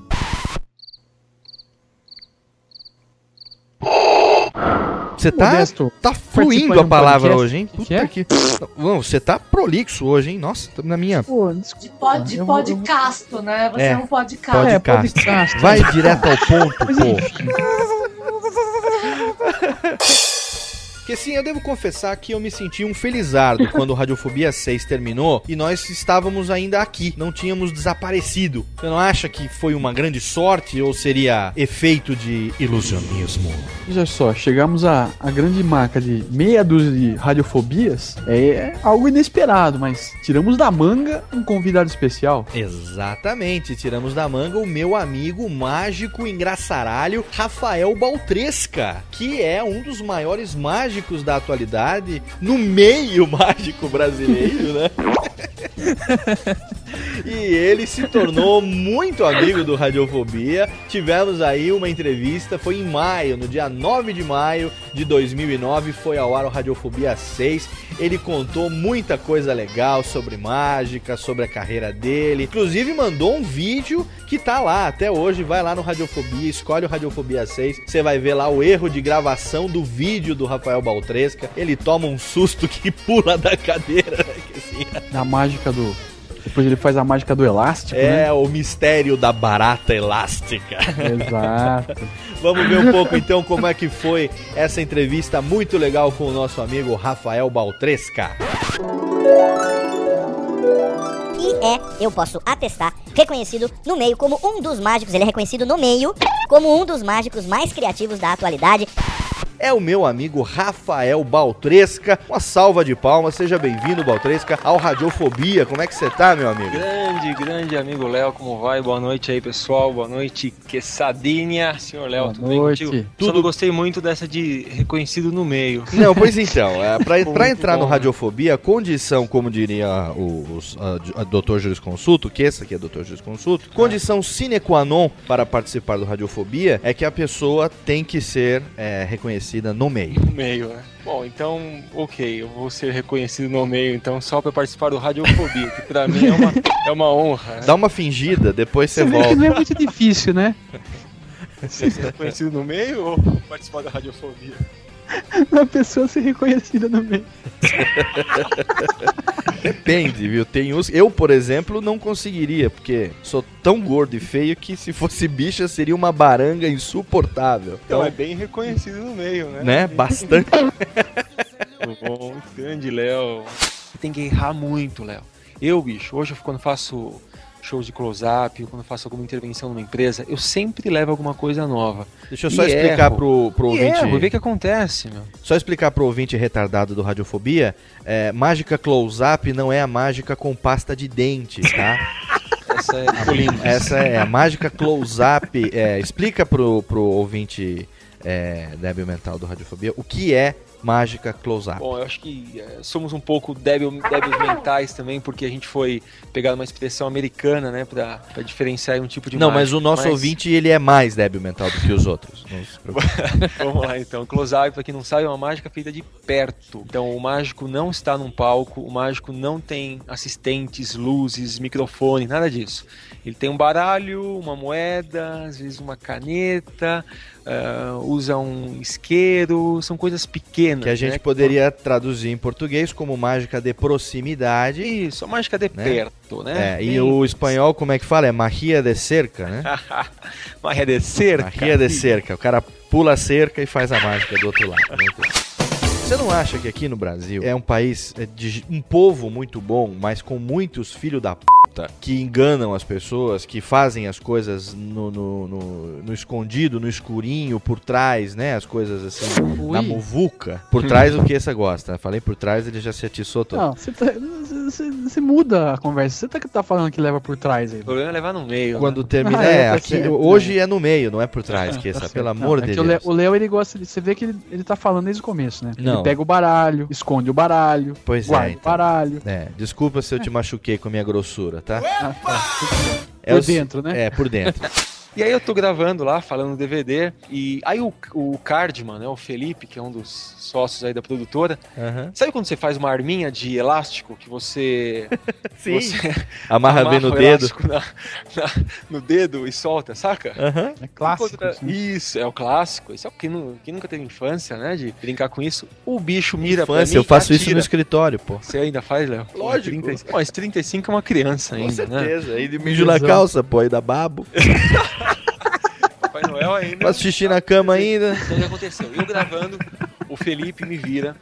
Speaker 1: Você tá,
Speaker 6: Modesto
Speaker 1: tá fluindo a
Speaker 6: um
Speaker 1: palavra
Speaker 6: podcast.
Speaker 1: hoje, hein?
Speaker 6: Que
Speaker 1: Puta
Speaker 6: que
Speaker 1: que. Não, você tá prolixo hoje, hein? Nossa, tô na minha.
Speaker 6: Pô,
Speaker 19: De, pod, de
Speaker 6: Eu vou-
Speaker 19: podcasto, né? Você é,
Speaker 1: É,
Speaker 19: um podcast.
Speaker 1: Podcast.
Speaker 6: podcast.
Speaker 1: Vai direto ao ponto, pô. Porque sim, eu devo confessar que eu me senti um felizardo quando Radiofobia 6 terminou e nós estávamos ainda aqui, não tínhamos desaparecido. Você não acha que foi uma grande sorte ou seria efeito de ilusionismo?
Speaker 6: Veja só, chegamos à, à grande marca de meia dúzia de radiofobias. É algo inesperado, mas tiramos da manga um convidado especial.
Speaker 1: Exatamente, tiramos da manga o meu amigo mágico engraçaralho Rafael Baltresca, que é um dos maiores mágicos da atualidade no meio mágico brasileiro, né? E ele se tornou muito amigo do Radiofobia. Tivemos aí uma entrevista, foi em maio, no dia 9 de maio de 2009, foi ao ar o Radiofobia 6. Ele contou muita coisa legal sobre mágica, sobre a carreira dele. Inclusive mandou um vídeo que tá lá até hoje. Vai lá no Radiofobia, escolhe o Radiofobia 6. Você vai ver lá o erro de gravação do vídeo do Rafael Baltresca. Ele toma um susto que pula da cadeira. né, assim,
Speaker 6: Da mágica do. Depois ele faz a mágica do elástico,
Speaker 1: É
Speaker 6: né?
Speaker 1: o mistério da barata elástica.
Speaker 6: Exato.
Speaker 1: Vamos ver um pouco então como é que foi essa entrevista muito legal com o nosso amigo Rafael Baltresca.
Speaker 21: E é, eu posso atestar, reconhecido no meio como um dos mágicos, ele é reconhecido no meio como um dos mágicos mais criativos da atualidade.
Speaker 1: É o meu amigo Rafael Baltresca. Uma salva de palmas, seja bem-vindo, Baltresca, ao Radiofobia. Como é que você tá, meu amigo?
Speaker 22: Grande, grande amigo Léo, como vai? Boa noite aí, pessoal. Boa noite, Quesadinha. Senhor Léo,
Speaker 6: Boa
Speaker 22: tudo bem
Speaker 6: noite.
Speaker 22: contigo?
Speaker 1: Tudo-
Speaker 22: Só não gostei muito dessa de reconhecido no meio.
Speaker 1: Não, pois então, é, pra entrar no
Speaker 22: bom,
Speaker 1: Radiofobia, condição, como diria o, a Dr. Jurisconsulto, que esse aqui é Dr. Jurisconsulto, condição sine qua non para participar do Radiofobia é que a pessoa tem que ser é, reconhecida no meio.
Speaker 22: No meio, né? Bom, então, ok, eu vou ser reconhecido no meio, então, só pra participar do Radiofobia, que pra mim é uma, é uma honra. né?
Speaker 1: Dá uma fingida, depois você
Speaker 6: Você vê que
Speaker 1: volta.
Speaker 6: não é muito difícil, né?
Speaker 22: Ser reconhecido no meio ou participar da Radiofobia?
Speaker 6: A pessoa ser reconhecida no meio.
Speaker 1: Depende, viu? Tem uns. Eu, por exemplo, não conseguiria, porque sou tão gordo e feio que se fosse bicha seria uma baranga insuportável.
Speaker 22: Então é bem reconhecido no meio, né?
Speaker 1: né? Bastante.
Speaker 22: Bom, grande Léo. Tem que errar muito, Léo. Eu, bicho, hoje quando faço shows de close-up, quando faço alguma intervenção numa empresa, eu sempre levo alguma coisa nova.
Speaker 1: Deixa eu só
Speaker 22: E
Speaker 1: explicar
Speaker 22: erro.
Speaker 1: pro, pro ouvinte.
Speaker 22: erro, vê o que acontece, meu.
Speaker 1: Só explicar pro ouvinte retardado do Radiofobia: é, mágica close-up não é a mágica com pasta de dente, tá?
Speaker 22: Essa é política.
Speaker 1: Essa é a mágica close-up. é, explica pro, pro ouvinte é, débil mental do Radiofobia o que é mágica close-up.
Speaker 22: Bom, eu acho que eh, somos um pouco débil, débeis mentais também, porque a gente foi pegar uma expressão americana, né, pra, pra diferenciar um tipo de
Speaker 1: Não, mas
Speaker 22: mágica.
Speaker 1: o nosso ouvinte ele é mais débil mental do que os outros.
Speaker 22: Vamos lá então. Close-up, pra quem não sabe, é uma mágica feita de perto. Então o mágico não está num palco, o mágico não tem assistentes, luzes, microfone, nada disso. Ele tem um baralho, uma moeda, às vezes uma caneta, ah, usa um isqueiro, são coisas pequenas.
Speaker 1: Que a gente
Speaker 22: né,
Speaker 1: poderia traduzir em português como mágica de proximidade.
Speaker 22: Isso, mágica de perto, né?
Speaker 1: É, e
Speaker 22: Bem
Speaker 1: o espanhol, como é que fala? É magia de cerca, né?
Speaker 22: Magia de cerca.
Speaker 1: Magia de cerca. O cara pula a cerca e faz a mágica do outro lado. Bom. Você não acha que aqui no Brasil é um país é, de um povo muito bom, mas com muitos filhos da puta que enganam as pessoas, que fazem as coisas no, no, no- no escondido, no escurinho, por trás, né? As coisas assim, na muvuca. Por trás o que essa gosta. né? Falei por trás, ele já se atiçou todo.
Speaker 6: Não, você tá, muda a conversa. Você tá, que tá falando que leva por trás aí.
Speaker 22: O problema é levar no meio.
Speaker 1: Quando
Speaker 22: né?
Speaker 1: termina.
Speaker 6: Ah,
Speaker 1: é,
Speaker 6: é, tá
Speaker 1: aqui,
Speaker 6: certo,
Speaker 1: hoje é no meio, não é por trás, que
Speaker 6: Tá
Speaker 1: essa,
Speaker 6: certo.
Speaker 1: pelo
Speaker 6: Não,
Speaker 1: amor
Speaker 6: é
Speaker 1: de
Speaker 6: que o
Speaker 1: Deus.
Speaker 6: O Léo, ele gosta de. Você vê que ele, ele tá falando desde o começo, né?
Speaker 1: Não.
Speaker 6: Ele pega o baralho, esconde o baralho,
Speaker 1: Pois
Speaker 6: guarda
Speaker 1: é,
Speaker 6: o
Speaker 1: então.
Speaker 6: baralho.
Speaker 1: É, desculpa se eu te machuquei com a minha grossura, tá? É
Speaker 6: Por
Speaker 1: o-
Speaker 6: dentro, né?
Speaker 1: É, por dentro.
Speaker 22: E aí eu tô gravando lá, falando no DVD, e aí o, o Cardman, né, o Felipe, que é um dos sócios aí da produtora,
Speaker 1: Aham.
Speaker 22: sabe quando você faz uma arminha de elástico que você...
Speaker 1: Sim.
Speaker 22: você
Speaker 1: Amarra bem no
Speaker 22: o
Speaker 1: dedo.
Speaker 22: elástico na- na- no dedo e solta, saca?
Speaker 1: Aham.
Speaker 6: É clássico.
Speaker 22: Contra-
Speaker 6: isso, né?
Speaker 22: Isso, é o clássico. Isso é o que, quem nunca teve infância, né? De brincar com isso. O bicho mira pra
Speaker 1: Infância,
Speaker 22: mim
Speaker 1: eu faço isso no escritório, pô.
Speaker 22: Você ainda faz, Léo?
Speaker 1: Lógico.
Speaker 22: 35, Mas 35 é uma criança
Speaker 1: Com
Speaker 22: ainda, né?
Speaker 1: certeza. Aí de mijo na calça, pô, aí dá babo.
Speaker 22: Papai Noel ainda.
Speaker 1: Faço xixi na cama ainda.
Speaker 22: Então o que aconteceu? Eu gravando, o Felipe me vira.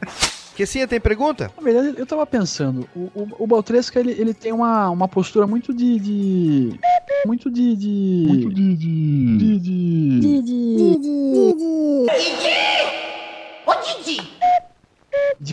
Speaker 1: Quesinha, tem pergunta?
Speaker 6: Na verdade, eu tava pensando, o, o, o Baltresca, ele, ele tem uma, uma postura muito de. de muito de. de muito de. de. de. de,
Speaker 12: Ô, Didi!
Speaker 6: de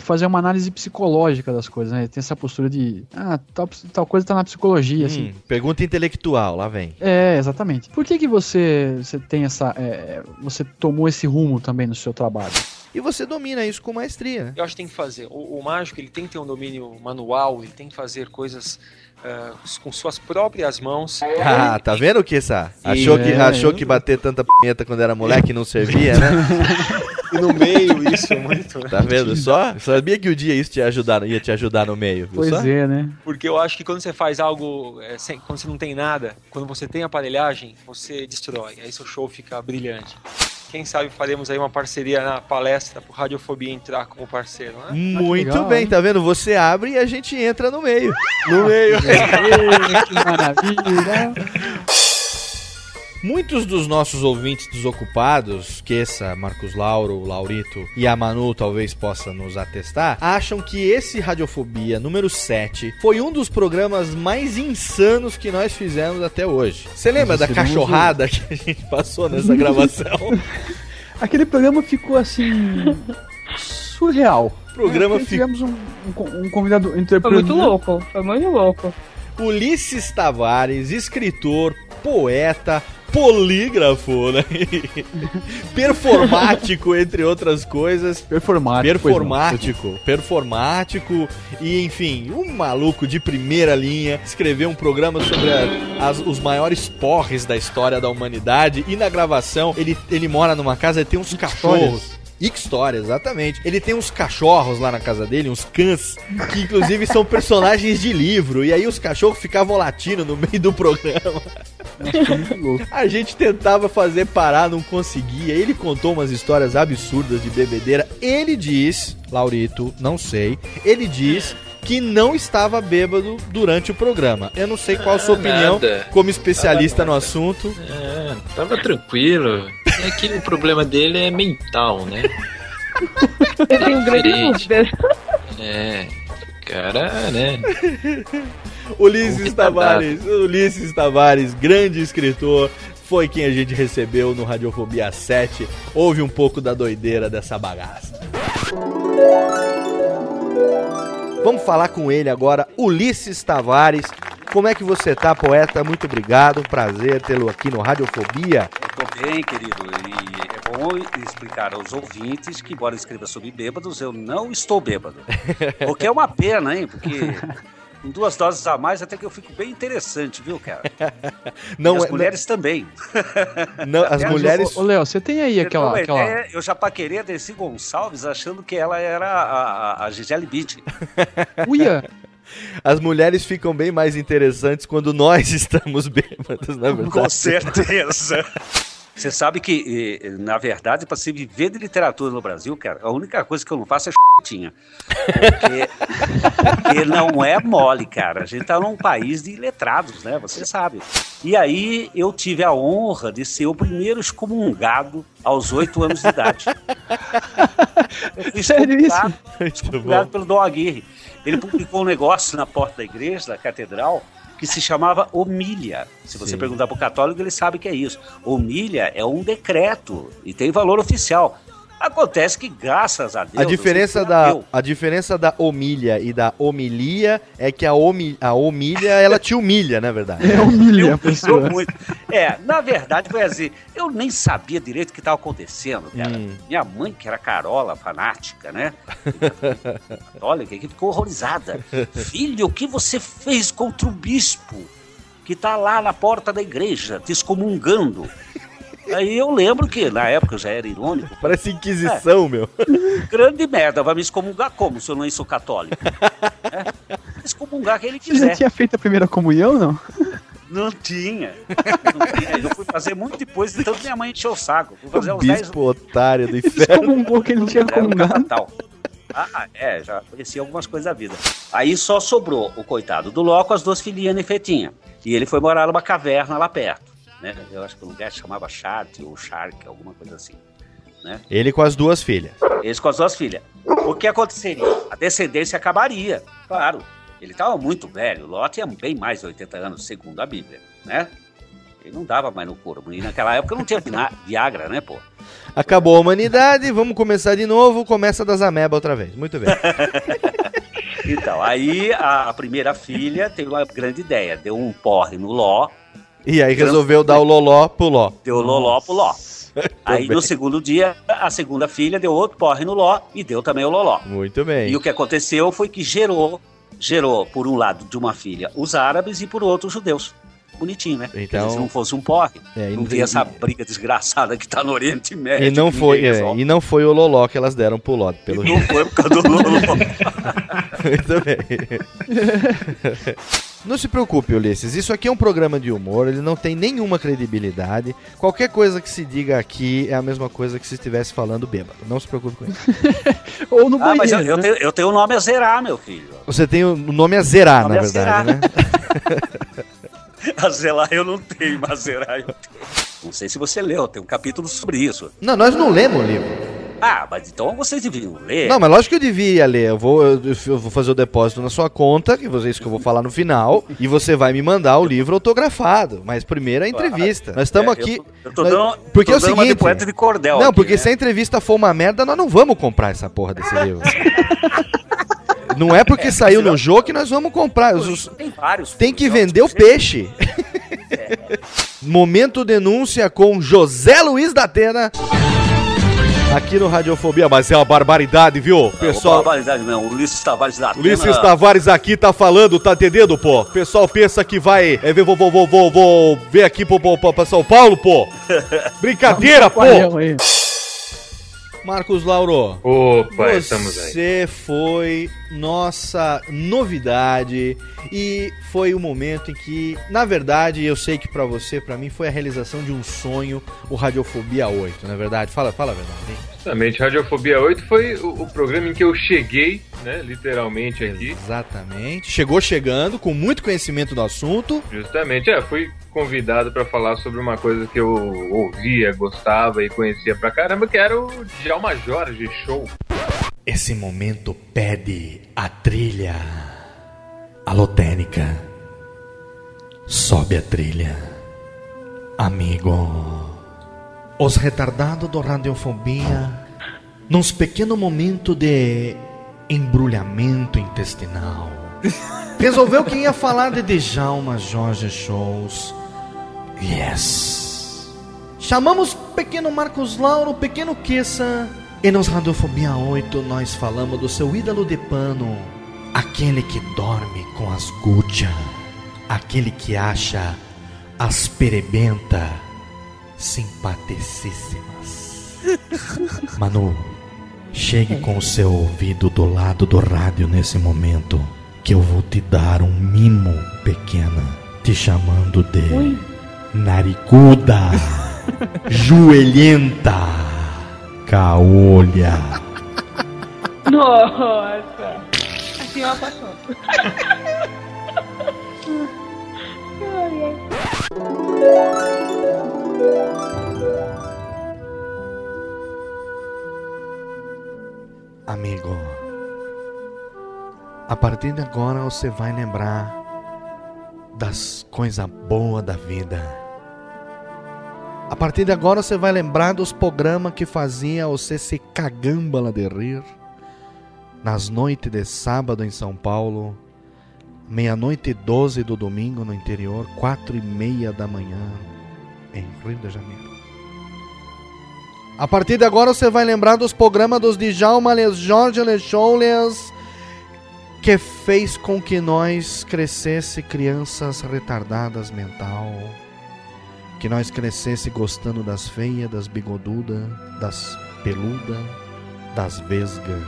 Speaker 6: fazer uma análise psicológica das coisas, né? Tem essa postura de. Ah, tal, tal coisa tá na psicologia, assim.
Speaker 1: Hum, pergunta intelectual, lá vem.
Speaker 6: É, exatamente. Por que que você, você tem essa... é, você tomou esse rumo também no seu trabalho?
Speaker 1: E você domina isso com maestria, né?
Speaker 22: Eu acho que tem que fazer. O, o mágico ele tem que ter um domínio manual, ele tem que fazer coisas ah, com suas próprias mãos.
Speaker 1: Ah, tá vendo o que, Sá? Achou, que,
Speaker 6: É,
Speaker 1: achou
Speaker 6: eu-
Speaker 1: que bater tanta punheta quando era moleque não servia, né?
Speaker 22: E no meio isso é muito.
Speaker 1: Tá vendo só? Sabia que o dia isso te ia ajudar, ia te ajudar no meio, viu
Speaker 6: Pois
Speaker 1: só?
Speaker 6: é, né?
Speaker 22: Porque eu acho que quando você faz algo, é, sem- quando você não tem nada, quando você tem aparelhagem, você destrói. Aí seu show fica brilhante. Quem sabe faremos aí uma parceria na palestra pro Radiofobia entrar como parceiro, né?
Speaker 1: Muito
Speaker 6: legal,
Speaker 1: bem,
Speaker 6: hein?
Speaker 1: tá vendo? Você abre e a gente entra no meio.
Speaker 22: No meio.
Speaker 6: que maravilha!
Speaker 1: Muitos dos nossos ouvintes desocupados, Queça, Marcos Lauro, Laurito e a Manu talvez possa nos atestar, acham que esse Radiofobia número 7 foi um dos programas mais insanos que nós fizemos até hoje. Você lembra da cachorrada que a gente passou nessa gravação?
Speaker 6: Aquele programa ficou assim. surreal.
Speaker 1: Programa
Speaker 6: É,
Speaker 1: fi-
Speaker 6: Tivemos um, um um convidado
Speaker 5: Foi
Speaker 6: interpretando.
Speaker 5: muito louco, foi muito louco.
Speaker 1: Ulisses Tavares, escritor, poeta, polígrafo, né? performático, entre outras coisas.
Speaker 6: Performático.
Speaker 1: Performático, performático e enfim, um maluco de primeira linha escreveu um programa sobre a- as- os maiores porres da história da humanidade e na gravação ele, ele mora numa casa e tem uns cachorros. História, exatamente. Ele tem uns cachorros lá na casa dele, uns cães, que inclusive são personagens de livro. E aí os cachorros ficavam latindo no meio do programa. A gente tentava fazer parar, não conseguia. Ele contou umas histórias absurdas de bebedeira. Ele diz, Laurito, não sei, ele diz que não estava bêbado durante o programa. Eu não sei qual a sua
Speaker 3: Ah,
Speaker 1: opinião
Speaker 3: nada.
Speaker 1: como especialista no assunto.
Speaker 3: É, tava tranquilo. É que o problema dele é mental, né?
Speaker 5: Eu tenho grandes
Speaker 3: Diferente.
Speaker 5: dúvidas.
Speaker 3: É, cara, né?
Speaker 1: Ulisses Tavares, Ulisses Tavares, grande escritor, foi quem a gente recebeu no Radiofobia 7. Ouve um pouco da doideira dessa bagaça. Vamos falar com ele agora, Ulisses Tavares. Como é que você tá, poeta? Muito obrigado, prazer tê-lo aqui no Radiofobia.
Speaker 23: Tô bem, querido, e é bom explicar aos ouvintes que, embora eu escreva sobre bêbados, eu não estou bêbado. O que é uma pena, hein? Porque com duas doses a mais até que eu fico bem interessante, viu, cara?
Speaker 1: Não
Speaker 23: e as
Speaker 1: é-
Speaker 23: mulheres também.
Speaker 1: Não, as mulheres.
Speaker 6: Ô, Léo, você tem aí aquela. aquela...
Speaker 23: ideia, eu já paquerei a Dercy Gonçalves achando que ela era a, a, a Gisele Bündchen.
Speaker 6: Uia!
Speaker 1: As mulheres ficam bem mais interessantes quando nós estamos bêbados, na verdade.
Speaker 23: Com certeza. Você sabe que, na verdade, para se viver de literatura no Brasil, cara, a única coisa que eu não faço é chutinha. Porque, porque não é mole, cara. A gente tá num país de letrados, né? Você sabe. E aí eu tive a honra de ser o primeiro excomungado aos oito anos de idade.
Speaker 6: Sério isso?
Speaker 23: excomungado pelo Dom Aguirre. Ele publicou um negócio na porta da igreja, da catedral, que se chamava homilha. Se você
Speaker 1: Sim.
Speaker 23: perguntar para o católico, ele sabe que é isso. Homilha é um decreto e tem valor oficial. Acontece que, graças a Deus.
Speaker 1: A diferença, da, a diferença da homilha e da homilia é que a, homi, a homilha, ela te humilha, na verdade.
Speaker 6: É humilha a pessoa.
Speaker 23: muito. É, na verdade foi assim, eu nem sabia direito o que estava acontecendo, cara.
Speaker 1: Hum.
Speaker 23: Minha mãe, que era carola fanática, né? Católica, que ficou horrorizada. Filho, o que você fez contra o bispo que tá lá na porta da igreja, te excomungando? Aí eu lembro que na época eu já era irônico.
Speaker 1: Parece Inquisição, meu.
Speaker 23: Grande merda, vai me excomungar como se eu não sou católico? É, excomungar quem ele
Speaker 6: Você já
Speaker 23: quiser.
Speaker 6: tinha feito a primeira comunhão, não?
Speaker 23: Não tinha. Não tinha. Eu fui fazer muito depois, então minha mãe encheu o saco. Fui fazer
Speaker 1: O
Speaker 23: uns 10
Speaker 1: bispo otário do inferno.
Speaker 6: Excomungou que ele não tinha comungado.
Speaker 23: Natal. Ah, é, já conheci algumas coisas da vida. Aí só sobrou o coitado do Ló com as duas filhinhas Nefetinha. E ele foi morar numa caverna lá perto. Né? Eu acho que o lugar se chamava Chart ou Shark, alguma coisa assim. Né?
Speaker 1: Ele com as duas filhas.
Speaker 23: Eles com as duas filhas. O que aconteceria? A descendência acabaria, claro. Ele estava muito velho, Ló tinha bem mais de 80 anos, segundo a Bíblia, né? Ele não dava mais no corpo. E naquela época não tinha Viagra, né, pô?
Speaker 1: Acabou a humanidade, vamos começar de novo, começa das amebas outra vez. Muito bem.
Speaker 23: Então, aí a, a primeira filha teve uma grande ideia. Deu um porre no Ló,
Speaker 1: E aí resolveu dar o loló pro ló.
Speaker 23: deu loló pro Ló. Aí
Speaker 1: bem.
Speaker 23: no segundo dia, a segunda filha deu outro porre no Ló e deu também o loló.
Speaker 1: Muito bem.
Speaker 23: E o que aconteceu foi que gerou, gerou, por um lado de uma filha, os árabes e por outro os judeus. Bonitinho, né?
Speaker 1: Então-
Speaker 23: se não fosse um porre,
Speaker 1: É,
Speaker 23: não tem- essa briga desgraçada que tá no Oriente Médio.
Speaker 1: E não foi, é, e não foi o loló que elas deram pro ló, pelo
Speaker 23: Não foi por causa do loló.
Speaker 1: Muito bem. Não se preocupe, Ulisses. Isso aqui é um programa de humor, ele não tem nenhuma credibilidade. Qualquer coisa que se diga aqui é a mesma coisa que se estivesse falando bêbado. Não se preocupe com isso.
Speaker 6: Ou no
Speaker 23: Ah, mas eu,
Speaker 6: banheiro.
Speaker 23: eu
Speaker 6: né?
Speaker 23: tenho, eu tenho o nome a zerar, meu filho.
Speaker 1: Você tem o nome a zerar,
Speaker 23: Nome
Speaker 1: na
Speaker 23: a
Speaker 1: verdade,
Speaker 23: zerar.
Speaker 1: né?
Speaker 23: A zelar eu não tenho, mas zerar eu tenho. Não sei se você leu, tem um capítulo sobre isso.
Speaker 1: Não, nós não lemos o livro.
Speaker 23: Ah, mas então vocês deviam ler.
Speaker 1: Não, mas lógico que eu devia ler. Eu vou, eu, eu vou fazer o depósito na sua conta, que é isso que eu vou falar no final, e você vai me mandar o livro autografado. Mas primeiro a entrevista. Nós estamos
Speaker 23: É,
Speaker 1: aqui.
Speaker 23: Eu tô, eu tô
Speaker 1: nós-
Speaker 23: dando,
Speaker 1: porque
Speaker 23: tô
Speaker 1: é o seguinte.
Speaker 23: poeta de cordel.
Speaker 1: Não,
Speaker 23: aqui,
Speaker 1: porque
Speaker 23: né?
Speaker 1: se a entrevista for uma merda, nós não vamos comprar essa porra desse livro. Não é porque saiu no jogo que nós vamos comprar. Os-
Speaker 23: Tem vários.
Speaker 1: Tem que vender o peixe. Momento denúncia com José Luiz da Atena. Aqui no Radiofobia, mas é uma barbaridade, viu?
Speaker 23: Pessoal.
Speaker 1: Pessoal,
Speaker 23: Barbaridade não, Ulisses Tavares da Atena.
Speaker 1: Ulisses Tavares aqui tá falando, tá entendendo, pô? O pessoal pensa que vai. É, vou, vou, vou, vou, vou ver aqui pro- pra São Paulo, pô. Brincadeira, pô. Marcos Lauro.
Speaker 4: Opa, estamos aí.
Speaker 1: Você foi nossa novidade e foi o momento em que, na verdade, eu sei que pra você, pra mim, foi a realização de um sonho, o Radiofobia 8, na verdade. Fala, fala a verdade. hein?
Speaker 4: Justamente, Radiofobia 8 foi o, o programa em que eu cheguei, né, literalmente aqui.
Speaker 1: Exatamente. Chegou chegando, com muito conhecimento do assunto.
Speaker 4: Justamente, é, fui convidado pra falar sobre uma coisa que eu ouvia, gostava e conhecia pra caramba, que era o Djalma Jorge Show.
Speaker 1: Esse momento pede a trilha. Alô, Técnica. Sobe a trilha. Amigo. Os retardados do Radiofobia, nos pequeno momento de embrulhamento intestinal, resolveu que ia falar de Djalma Jorge Shows. Yes. Chamamos pequeno Marcos Lauro, pequeno Queça, e nos Radiofobia 8 nós falamos do seu ídolo de pano, aquele que dorme com as gutia, aquele que acha as perebenta simpaticíssimas. Manu, chegue com o seu ouvido do lado do rádio nesse momento, que eu vou te dar um mimo pequena, te chamando de
Speaker 5: Ui.
Speaker 1: Naricuda, Joelhenta, Caolha.
Speaker 5: Nossa! Assim. Ai, ai.
Speaker 1: Amigo, a partir de agora você vai lembrar das coisas boas da vida. A partir de agora você vai lembrar dos programas que fazia você se cagambala de rir. Nas noites de sábado em São Paulo, meia-noite e doze do domingo no interior, quatro e meia da manhã em Rio de Janeiro. A partir de agora você vai lembrar dos programas dos Djalma Les Jorge Les Choules que fez com que nós crescesse crianças retardadas mental, que nós crescesse gostando das feias, das bigodudas, das peludas, das vesgas,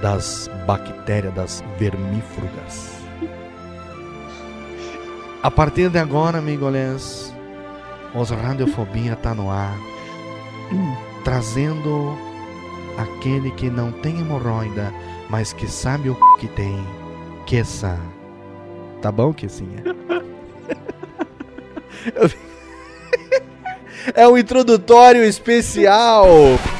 Speaker 1: das bactérias, das vermífugas. A partir de agora, amigolés, os Radiofobia tá no ar, trazendo aquele que não tem hemorroida, mas que sabe o que tem, que essa. Tá bom, Kessinha? É um introdutório especial,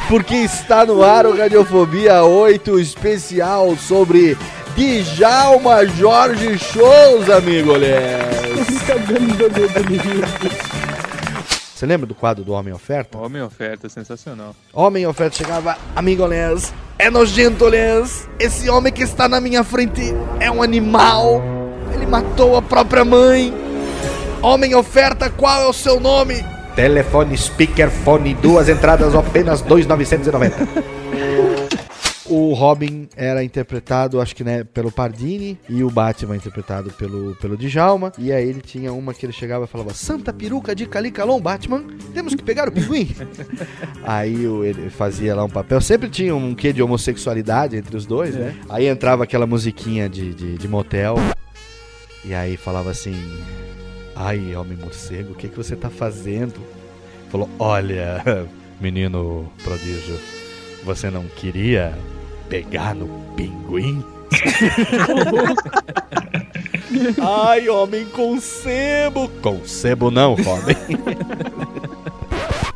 Speaker 1: porque está no ar o Radiofobia 8 especial sobre Djalma Jorge Shows, amigo Você lembra do quadro do Homem Oferta?
Speaker 22: Homem oferta, sensacional.
Speaker 1: Homem Oferta chegava, amigo Lens, é nojento, Lens. Esse homem que está na minha frente é um animal. Ele matou a própria mãe. Homem Oferta, qual é o seu nome? Telefone, speakerphone, duas entradas, apenas 2,990. O Robin era interpretado, acho que né, pelo Pardini, e o Batman interpretado pelo, pelo Djalma. E aí ele tinha uma que ele chegava e falava: Santa peruca de Calicalon, Batman, temos que pegar o pinguim. aí ele fazia lá um papel. Sempre tinha um quê de homossexualidade entre os dois, né? Aí entrava aquela musiquinha de, de, de motel. E aí falava assim: Ai, homem morcego, o que, que você tá fazendo? Falou: Olha, menino prodígio, você não queria pegar no pinguim? Ai, homem com sebo. Com sebo não, homem.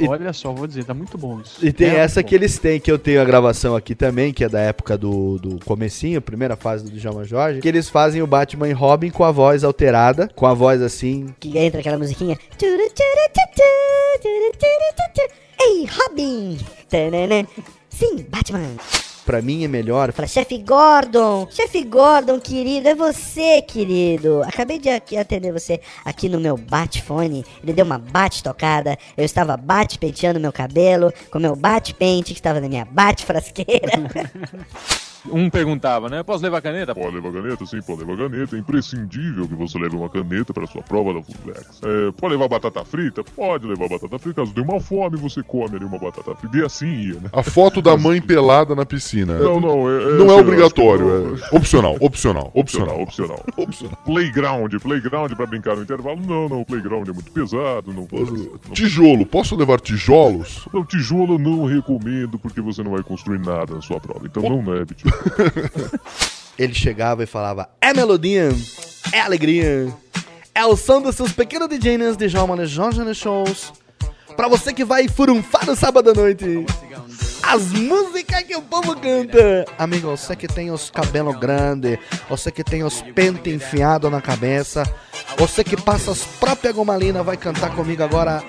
Speaker 6: Olha só, vou dizer, tá muito bom isso.
Speaker 1: E tem
Speaker 6: É,
Speaker 1: essa
Speaker 6: bom.
Speaker 1: que eles têm, que eu tenho a gravação aqui também, que é da época do, do comecinho, primeira fase do Djalma Jorge, que eles fazem o Batman e Robin com a voz alterada, com a voz assim...
Speaker 21: Que entra aquela musiquinha. Ei, Robin! Sim, Batman.
Speaker 1: Pra mim é melhor.
Speaker 21: Fala, chefe Gordon, chefe Gordon, querido, é você, querido. Acabei de aqui atender você aqui no meu bate-fone. Ele deu uma bate-tocada. Eu estava bate-penteando meu cabelo com meu bate-pente que estava na minha bate-frasqueira.
Speaker 22: Um perguntava, né? Posso levar caneta?
Speaker 18: Pode levar caneta? Sim, pode levar caneta. É imprescindível que você leve uma caneta para sua prova da Flex. É, pode levar batata frita? Pode levar batata frita. Caso dê uma fome, você come ali uma batata frita. E assim ia, né?
Speaker 8: A foto da mãe pelada na piscina.
Speaker 18: Não, não, é,
Speaker 8: Não é obrigatório, é opcional, opcional,
Speaker 18: Opcional, opcional. opcional. Playground, playground pra brincar no intervalo. Não, não, playground é muito pesado. Não posso. não-
Speaker 8: Tijolo, posso levar tijolos?
Speaker 18: Não, tijolo eu não recomendo porque você não vai construir nada na sua prova. Então não leve tijolo.
Speaker 1: Ele chegava e falava: É melodia, é alegria, é o som dos seus pequenos DJs de de Jorge shows. Pra você que vai furunfar no sábado à noite. As músicas que o povo canta. Amigo, você que tem os cabelos grandes, você que tem os pentes enfiados na cabeça, você que passa as próprias gomalinas, vai cantar comigo agora.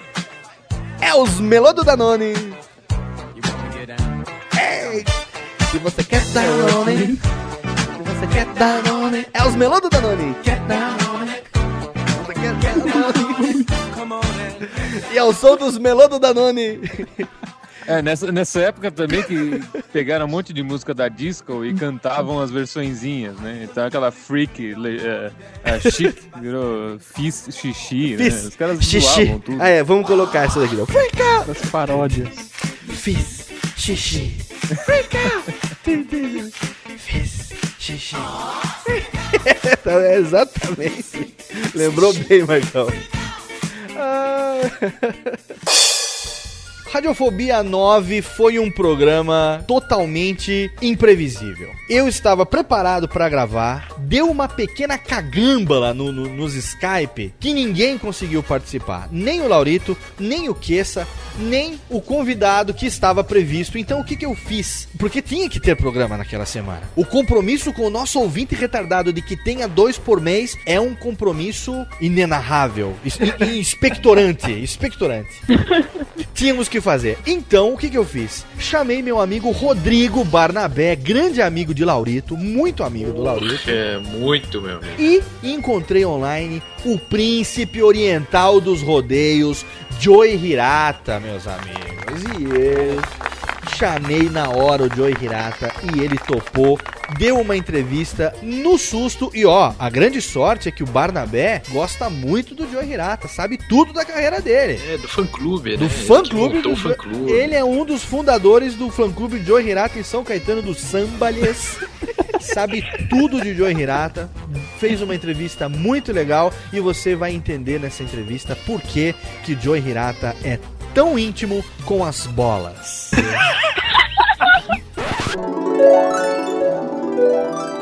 Speaker 1: É os Melô do Danone. Se você quer Danone, se você quer Danone, é os Melô do Danone. Quer Danone, se você quer Danone. E é o som dos Melô do Danone.
Speaker 22: É, nessa, nessa época também que pegaram um monte de música da disco e cantavam as versõezinhas, né? Então aquela freak, le- é, é, chic, virou fiz xixi, né?
Speaker 1: Fiz
Speaker 22: Os caras
Speaker 1: xixi.
Speaker 22: zoavam tudo.
Speaker 1: Ah, é, vamos colocar essa daqui. Freak out.
Speaker 6: Das paródias.
Speaker 1: Fiz xixi. Freak out. Fiz xixi. É exatamente. Lembrou bem, Marcão. Ah. Radiofobia 9 foi um programa totalmente imprevisível. Eu estava preparado para gravar, deu uma pequena cagâmbala no, no- nos Skype que ninguém conseguiu participar. Nem o Laurito, nem o Queça, nem o convidado que estava previsto. Então o que, que eu fiz? Porque tinha que ter programa naquela semana. O compromisso com o nosso ouvinte retardado de que tenha dois por mês é um compromisso inenarrável, inspectorante, inspectorante. Tínhamos que fazer. Então, o que, que eu fiz? Chamei meu amigo Rodrigo Barnabé, grande amigo de Laurito, muito amigo do Laurito.
Speaker 3: É muito, meu amigo.
Speaker 1: E encontrei online o príncipe oriental dos rodeios, Joey Hirata, meus amigos. E eu chamei na hora o Joey Hirata e ele topou, deu uma entrevista no susto. E ó, a grande sorte é que o Barnabé gosta muito do Joey Hirata, sabe tudo da carreira dele.
Speaker 3: É, do fã-clube, né?
Speaker 1: Do fã-clube do
Speaker 3: fã-clube.
Speaker 1: Ele é um dos fundadores do fã-clube Joey Hirata em São Caetano do Sambalhas. Sabe tudo de Joey Hirata. Fez uma entrevista muito legal e você vai entender nessa entrevista por que que Joey Hirata é tão íntimo com as bolas.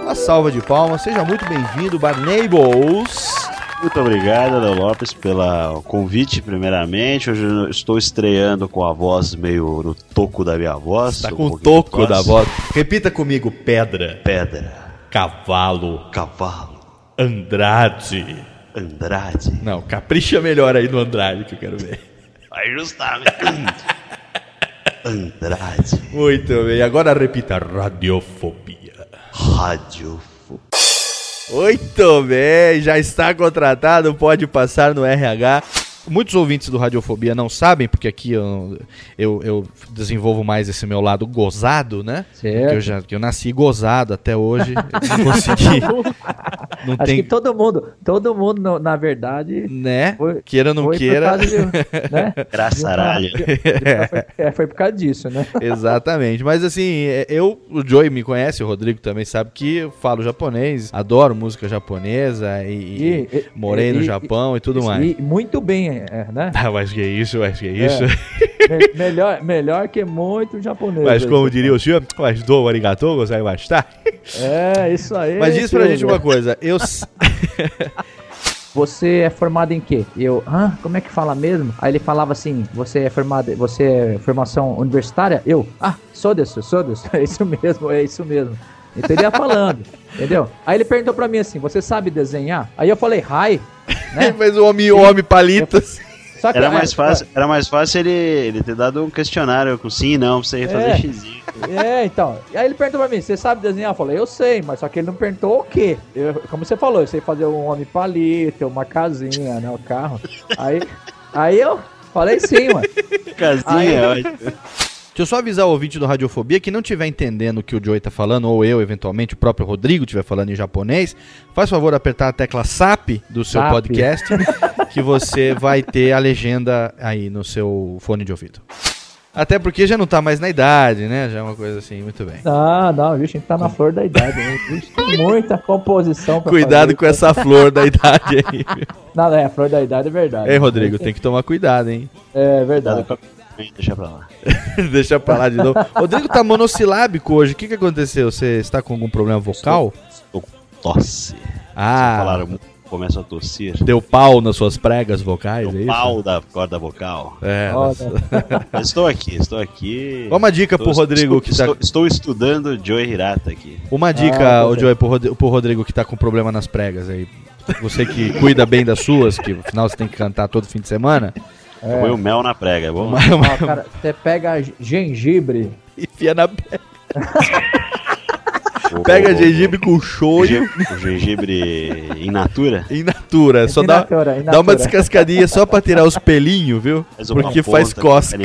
Speaker 1: Uma salva de palmas, seja muito bem-vindo, Barnables.
Speaker 24: Muito obrigado, Léo Lopes, pelo convite, primeiramente. Hoje eu estou estreando com a voz meio no toco da minha voz.
Speaker 1: Tá
Speaker 24: um
Speaker 1: com o
Speaker 24: pouquinho
Speaker 1: toco da voz. Repita comigo: pedra.
Speaker 24: Pedra.
Speaker 1: Cavalo.
Speaker 24: Cavalo.
Speaker 1: Andrade.
Speaker 24: Andrade.
Speaker 1: Não, capricha melhor aí no Andrade que eu quero ver.
Speaker 24: Vai justamente. Andrade.
Speaker 1: Muito bem, agora repita: radiofobia.
Speaker 24: Radiofobia.
Speaker 1: Muito bem, já está contratado, pode passar no RH. Muitos ouvintes do Radiofobia não sabem, porque aqui eu, eu, eu desenvolvo mais esse meu lado gozado, né?
Speaker 25: Certo.
Speaker 1: Que eu, já, que eu nasci gozado até hoje, eu não consegui. Não
Speaker 25: Acho
Speaker 1: tem-
Speaker 25: que todo mundo, todo mundo, no- na verdade.
Speaker 1: Né? Queira ou não
Speaker 25: foi por
Speaker 1: queira.
Speaker 25: causa de- né?
Speaker 24: Graçaralho.
Speaker 25: Foi, é, foi por causa disso, né?
Speaker 1: Exatamente. Mas assim, é, eu, o Joey me conhece, o Rodrigo também sabe que eu falo japonês, adoro música japonesa e, e
Speaker 25: E- e-
Speaker 1: morei no
Speaker 25: e-
Speaker 1: Japão e, tudo mais.
Speaker 25: e muito bem, é, né?
Speaker 1: Ah, mas que isso, mas que isso.
Speaker 25: É. Me- melhor, melhor que muito japonês.
Speaker 1: Mas como
Speaker 25: você
Speaker 1: diria o senhor, mas do arigatou, gozaimasu-tá?
Speaker 25: É, isso aí.
Speaker 1: Mas diz pra gente uma coisa, eu...
Speaker 25: Você é formado em quê? Eu, ah, como é que fala mesmo? Aí ele falava assim, você é formado, você é formação universitária? Eu, ah, sou disso, sou disso, é isso mesmo, é isso mesmo. Então ele ia falando, entendeu? Aí ele perguntou pra mim assim, você sabe desenhar? Aí eu falei, hi, né?
Speaker 1: Mas o homem, o homem palitas.
Speaker 25: Só que-
Speaker 24: Era
Speaker 25: é,
Speaker 24: mais fácil, era mais fácil ele, ele ter dado um questionário com sim e não pra você fazer
Speaker 25: É.
Speaker 24: xizinho.
Speaker 25: É, então. E aí ele perguntou pra mim, você sabe desenhar? Eu falei, eu sei, mas só que ele não perguntou o quê? Eu- como você falou, eu sei fazer um homem palito, uma casinha, né, o carro. Aí, aí eu falei sim, mano.
Speaker 24: Casinha,
Speaker 25: Aí-
Speaker 24: é ótimo.
Speaker 1: Deixa eu só avisar o ouvinte do Radiofobia que não estiver entendendo o que o Joey tá falando, ou eu, eventualmente, o próprio Rodrigo estiver falando em japonês, faz favor de apertar a tecla SAP do seu
Speaker 25: SAP.
Speaker 1: podcast, que você vai ter a legenda aí no seu fone de ouvido. Até porque já não tá mais na idade, né? Já é uma coisa assim, muito bem.
Speaker 25: Não, não, viu? A gente tá na flor da idade. Né? Vixe, tem muita composição pra
Speaker 1: Cuidado
Speaker 25: fazer.
Speaker 1: com essa flor da idade aí.
Speaker 25: Não, não, é, a flor da idade é verdade.
Speaker 1: Ei, Rodrigo, tem que tomar cuidado, hein?
Speaker 25: É verdade.
Speaker 24: Deixa pra lá.
Speaker 1: Deixa pra lá de novo. Rodrigo tá monossilábico hoje. O que, que aconteceu? Você está com algum problema vocal?
Speaker 24: Estou com tosse.
Speaker 1: Ah,
Speaker 24: Falaram muito, começa a tossir.
Speaker 1: deu pau nas suas pregas vocais, é isso?
Speaker 24: Pau da corda vocal.
Speaker 1: É,
Speaker 24: estou aqui, estou aqui.
Speaker 1: Uma dica pro
Speaker 24: Estou-
Speaker 1: Rodrigo
Speaker 24: estou,
Speaker 1: que tá-
Speaker 24: estou, estou estudando Joey Hirata aqui.
Speaker 1: Uma dica, ô Joey, pro, pro Rodrigo que tá com problema nas pregas aí. Você que cuida bem das suas, que afinal você tem que cantar todo fim de semana.
Speaker 24: Eu Põe o mel na prega, é bom?
Speaker 1: Uma-
Speaker 25: Ó,
Speaker 1: uma-
Speaker 25: cara, você pega gengibre.
Speaker 1: Enfia na Pega gengibre com shoyu.
Speaker 24: O gengibre in natura?
Speaker 1: In natura, só
Speaker 25: In
Speaker 1: dá,
Speaker 25: natura, in
Speaker 1: dá uma
Speaker 25: natura.
Speaker 1: descascadinha só pra tirar os pelinhos, viu?
Speaker 24: Faz uma
Speaker 1: Porque
Speaker 24: ponta
Speaker 1: faz cosca.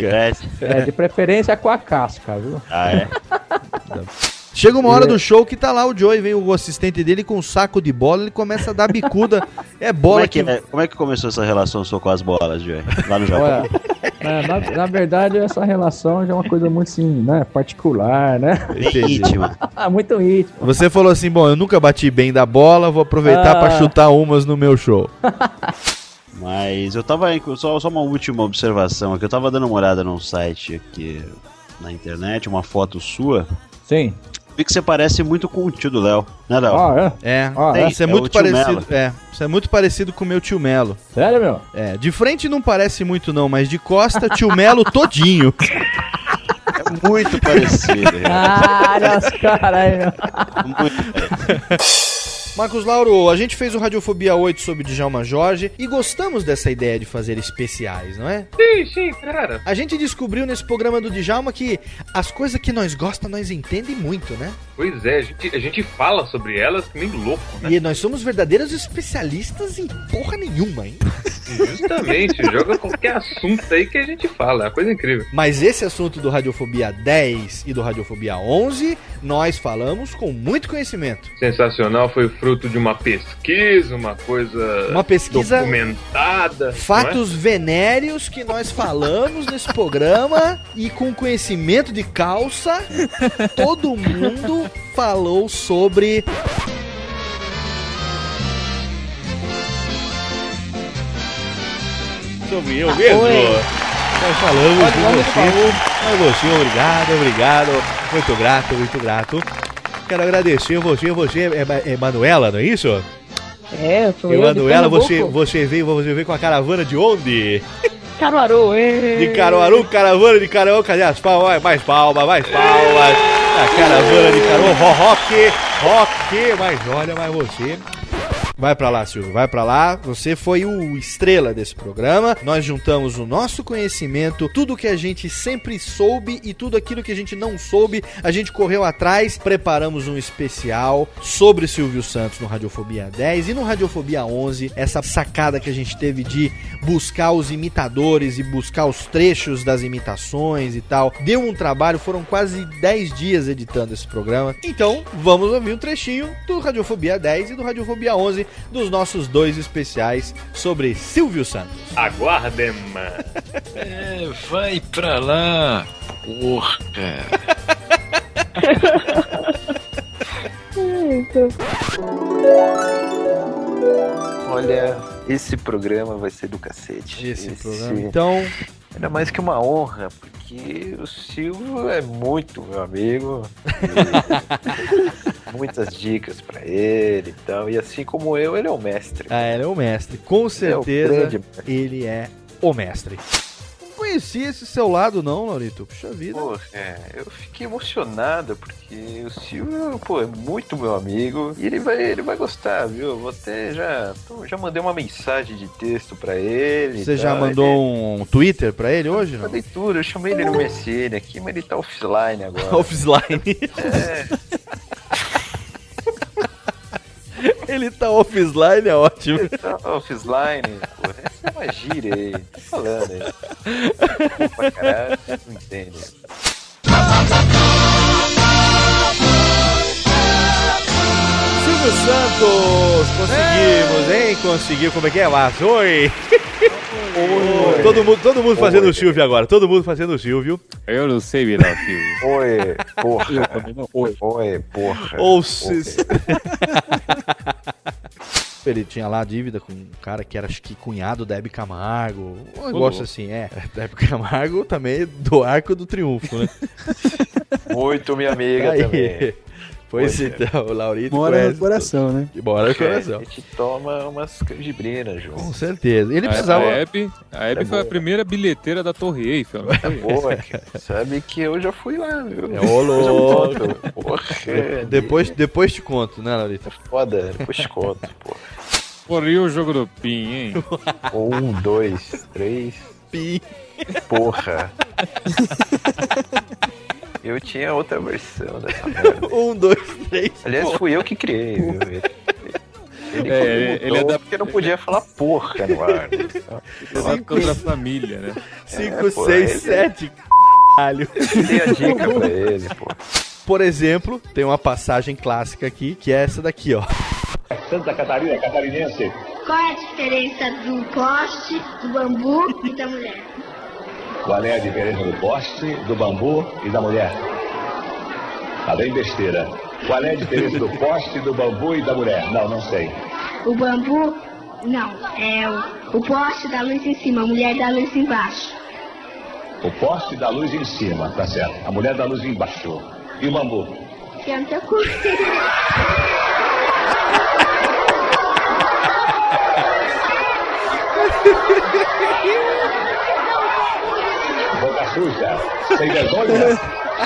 Speaker 25: É, de preferência com a casca, viu?
Speaker 24: Ah, é?
Speaker 1: Chega uma hora do show que tá lá o Joey, vem o assistente dele com um saco de bola, ele começa a dar bicuda. É
Speaker 24: Como
Speaker 1: bola
Speaker 24: é, que, é- como é que começou essa relação sua com as bolas, Joey? Lá no Japão?
Speaker 25: Olha, é, na, na verdade, essa relação já é uma coisa muito assim, né? Particular, né?
Speaker 24: Íntima.
Speaker 25: muito íntima.
Speaker 1: Você falou assim, bom, eu nunca bati bem da bola, vou aproveitar
Speaker 25: Ah.
Speaker 1: pra chutar umas no meu show.
Speaker 24: Mas eu tava. Só, só uma última observação aqui. Eu tava dando uma olhada num site aqui na internet, uma foto sua.
Speaker 25: Sim.
Speaker 24: Vi que você parece muito com o tio do Léo, né, Léo?
Speaker 25: Ah,
Speaker 1: É,
Speaker 25: Ah,
Speaker 1: tem-
Speaker 25: é?
Speaker 1: isso é
Speaker 24: É
Speaker 1: muito parecido.
Speaker 24: Melo.
Speaker 1: É, isso é muito parecido com o meu tio Melo.
Speaker 25: Sério, meu?
Speaker 1: É, de frente não parece muito não, mas de costa tio Melo todinho.
Speaker 24: É muito parecido.
Speaker 25: Ah, olha os caras aí, meu.
Speaker 1: Marcos Lauro, a gente fez o Radiofobia 8 sobre Djalma Jorge e gostamos dessa ideia de fazer especiais, não é?
Speaker 4: Sim, sim, cara.
Speaker 1: A gente descobriu nesse programa do Djalma que as coisas que nós gostamos, nós entendemos muito, né?
Speaker 4: Pois é, a gente, a gente fala sobre elas que nem louco, né?
Speaker 1: E nós somos verdadeiros especialistas em porra nenhuma, hein?
Speaker 4: Justamente, joga qualquer assunto aí que a gente fala, é uma coisa incrível.
Speaker 1: Mas esse assunto do Radiofobia 10 e do Radiofobia 11, nós falamos com muito conhecimento.
Speaker 4: Sensacional, foi fruto de uma pesquisa, uma coisa
Speaker 1: Uma pesquisa-
Speaker 4: documentada. é?
Speaker 1: Fatos venéreos que nós falamos nesse programa e com conhecimento de calça, todo mundo falou sobre. Sobre eu mesmo. Nós falamos
Speaker 25: Pode,
Speaker 1: de
Speaker 25: vamos,
Speaker 1: você. Mas você, obrigado, obrigado. Muito grato, muito grato. Quero agradecer você, você é, é Manuela, não é isso?
Speaker 5: É, de
Speaker 1: Emanuela, você, você veio, você veio com a caravana de onde?
Speaker 5: Caruaru, é.
Speaker 1: De Caruaru, caravana de Caruaru, cadê as palmas? Mais palmas, mais palmas. A caravana de Caruaru, ro- rock, rock, mas olha, mas você... Vai pra lá, Silvio, vai pra lá. Você foi o estrela desse programa. Nós juntamos o nosso conhecimento, tudo que a gente sempre soube e tudo aquilo que a gente não soube, a gente correu atrás, preparamos um especial sobre Silvio Santos no Radiofobia 10 e no Radiofobia 11, essa sacada que a gente teve de buscar os imitadores e buscar os trechos das imitações e tal. Deu um trabalho, foram quase 10 dias editando esse programa. Então, vamos ouvir um trechinho do Radiofobia 10 e do Radiofobia 11 dos nossos dois especiais sobre Silvio Santos.
Speaker 4: Aguardem, mano.
Speaker 3: É, vai pra lá, porra. Olha, esse programa vai ser do cacete.
Speaker 1: Esse programa, então.
Speaker 3: Ainda mais que uma honra, porque o Silvio é muito meu amigo. Muitas dicas pra ele e tal. E assim como eu, ele é o mestre.
Speaker 1: Ah, ele é o mestre. Com
Speaker 3: É o
Speaker 1: certeza,
Speaker 3: grande mestre.
Speaker 1: ele é o mestre. Não conhecia esse seu lado, não, Laurito. Puxa vida.
Speaker 3: Pô, é, eu fiquei emocionado porque o Silvio, pô, é muito meu amigo e ele vai, ele vai gostar, viu? Eu vou até já, já mandei uma mensagem de texto pra ele.
Speaker 1: Você já mandou
Speaker 3: Ele-
Speaker 1: um Twitter pra ele hoje, não?
Speaker 3: Mandei tudo, eu chamei ele no MSN aqui, mas ele tá offline agora.
Speaker 1: Offline.
Speaker 3: É,
Speaker 1: ele tá offline, é ótimo.
Speaker 3: ele tá offline, uma gíria aí, tô falando aí. Pô, pra caralho, não entende.
Speaker 1: Silvio Santos, conseguimos, hein? Conseguiu, como é que é? Mas oi! Oi. Todo mundo, todo mundo fazendo o Silvio agora, todo mundo fazendo o Silvio.
Speaker 26: Eu não sei virar Silvio.
Speaker 3: Oi, porra.
Speaker 26: Oi,
Speaker 3: porra.
Speaker 1: Ou se... Ele tinha lá dívida com um cara que era, acho que, cunhado da Hebe Camargo. Um negócio assim, é. Da Hebe Camargo também do Arco do Triunfo, né?
Speaker 3: Muito minha amiga
Speaker 1: Aí.
Speaker 3: também.
Speaker 1: Pois
Speaker 3: é.
Speaker 1: então, o Laurito
Speaker 26: Mora no
Speaker 1: conhece
Speaker 26: coração, né?
Speaker 1: Mora no
Speaker 3: É,
Speaker 1: coração.
Speaker 3: a gente toma umas canjibrinas, João.
Speaker 1: Com certeza. Ele
Speaker 26: A-
Speaker 1: precisava...
Speaker 26: A Hebe, a Hebe
Speaker 3: É
Speaker 26: foi a
Speaker 3: boa.
Speaker 26: primeira bilheteira da Torre Eiffel. não foi?
Speaker 3: Boa, cara. Sabe que eu já fui lá, viu?
Speaker 1: É ô louco.
Speaker 3: Porra,
Speaker 1: De- Depois, depois te conto, né, Laurito?
Speaker 3: foda, depois te conto, porra.
Speaker 26: Porra, e o jogo do PIN, hein?
Speaker 3: Um, dois, três.
Speaker 1: Pi.
Speaker 3: Porra. Eu tinha outra versão dessa merda.
Speaker 1: Um, dois, três.
Speaker 3: Aliás, fui eu que criei, viu? Ele, ele,
Speaker 26: É,
Speaker 3: ele,
Speaker 26: ele é da-
Speaker 3: porque não podia falar porra no ar. Né?
Speaker 26: Exato da família, né?
Speaker 1: Cinco,
Speaker 3: É, pô,
Speaker 1: seis,
Speaker 3: ele-
Speaker 1: sete. Caralho.
Speaker 3: Dei a dica pra ele, pô.
Speaker 1: Por exemplo, tem uma passagem clássica aqui, que é essa daqui, ó.
Speaker 27: Santa Catarina, catarinense.
Speaker 17: Qual é a diferença do poste, do bambu e da mulher?
Speaker 27: Qual é a diferença do poste, do bambu e da mulher? Tá bem besteira. Qual é a diferença do poste, do bambu e da mulher? Não, não sei.
Speaker 17: O bambu, não, é o, o poste da luz em cima, a mulher da luz embaixo.
Speaker 27: O poste da luz em cima, tá certo. A mulher da luz embaixo. E o bambu?
Speaker 28: yang takut.
Speaker 27: Boca suja, sem vergonha,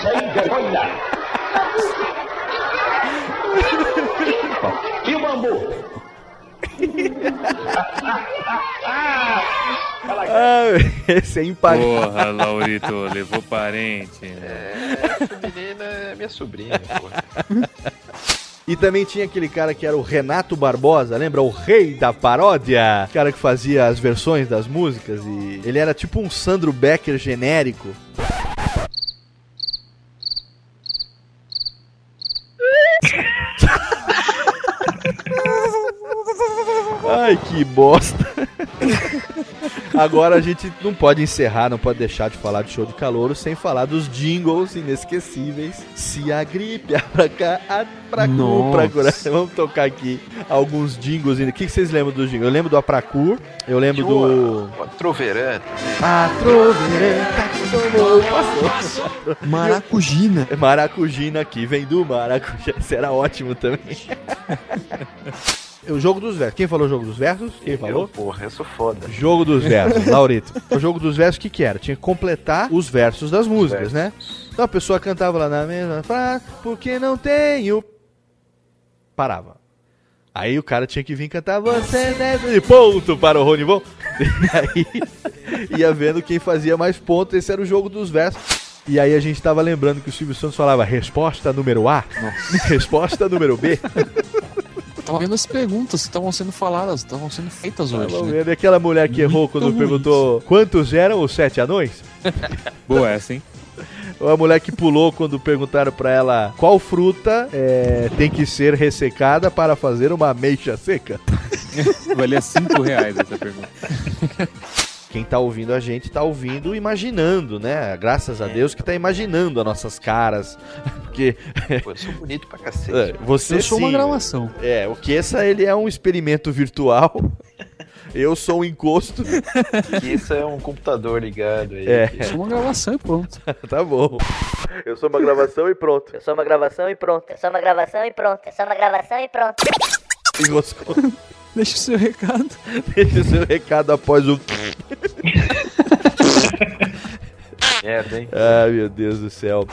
Speaker 27: sem vergonha. E o bambu?
Speaker 1: Ah, esse é impagável.
Speaker 26: Porra, Laurito, levou parente. né?
Speaker 3: Essa menina é minha sobrinha, porra.
Speaker 1: E também tinha aquele cara que era o Renato Barbosa, lembra? O rei da paródia. O cara que fazia as versões das músicas e ele era tipo um Sandro Becker genérico. Ai, que bosta. Agora a gente não pode encerrar, não pode deixar de falar de show de calouro sem falar dos jingles inesquecíveis. Se a gripe, a pra cá, a pra cu, pra curar. Vamos tocar aqui alguns jingles. O que vocês lembram dos jingles? Eu lembro do Apracur, eu lembro do...
Speaker 3: Troverã.
Speaker 1: Passou.
Speaker 6: Maracujina.
Speaker 1: Maracujina aqui, vem do maracujá. Era ótimo também. O jogo dos versos. Quem falou jogo dos versos? Quem falou?
Speaker 3: Eu, porra, eu sou foda.
Speaker 1: Jogo dos versos, Laurito. O jogo dos versos, o que, que era? Tinha que completar os versos das músicas, né? Então a pessoa cantava lá na mesma frase, porque não tenho. Parava. Aí o cara tinha que vir cantar você deve. E ponto para o Rony Von. E aí ia vendo quem fazia mais pontos. Esse era o jogo dos versos. E aí a gente tava lembrando que o Silvio Santos falava resposta número A, resposta número B.
Speaker 6: Tava vendo as perguntas que estavam sendo faladas, estavam sendo feitas hoje.
Speaker 1: Tava
Speaker 6: né?
Speaker 1: vendo. E aquela mulher que errou quando
Speaker 6: ruins.
Speaker 1: perguntou quantos eram os sete anões?
Speaker 26: Boa essa, hein?
Speaker 1: Ou a mulher que pulou quando perguntaram pra ela qual fruta é, tem que ser ressecada para fazer uma ameixa seca.
Speaker 26: Valia 5 reais essa pergunta.
Speaker 1: Quem tá ouvindo a gente tá ouvindo imaginando, né? Graças a Deus que tá imaginando as nossas caras. Porque
Speaker 3: Pô, eu sou bonito pra cacete.
Speaker 1: É, você
Speaker 6: Eu sou uma
Speaker 1: sim,
Speaker 6: gravação.
Speaker 1: É, o que essa ele é um experimento virtual. Eu sou um encosto.
Speaker 3: Que isso é um computador ligado aí.
Speaker 1: É.
Speaker 6: Eu sou uma gravação e pronto.
Speaker 1: tá bom. Eu sou uma gravação e pronto.
Speaker 21: É só uma gravação e pronto. É só uma gravação e pronto. É só uma gravação e pronto.
Speaker 1: Enroscou.
Speaker 6: Deixa o seu recado.
Speaker 1: Deixa o seu recado após o.
Speaker 3: Merda, hein?
Speaker 1: Ai, meu Deus do céu.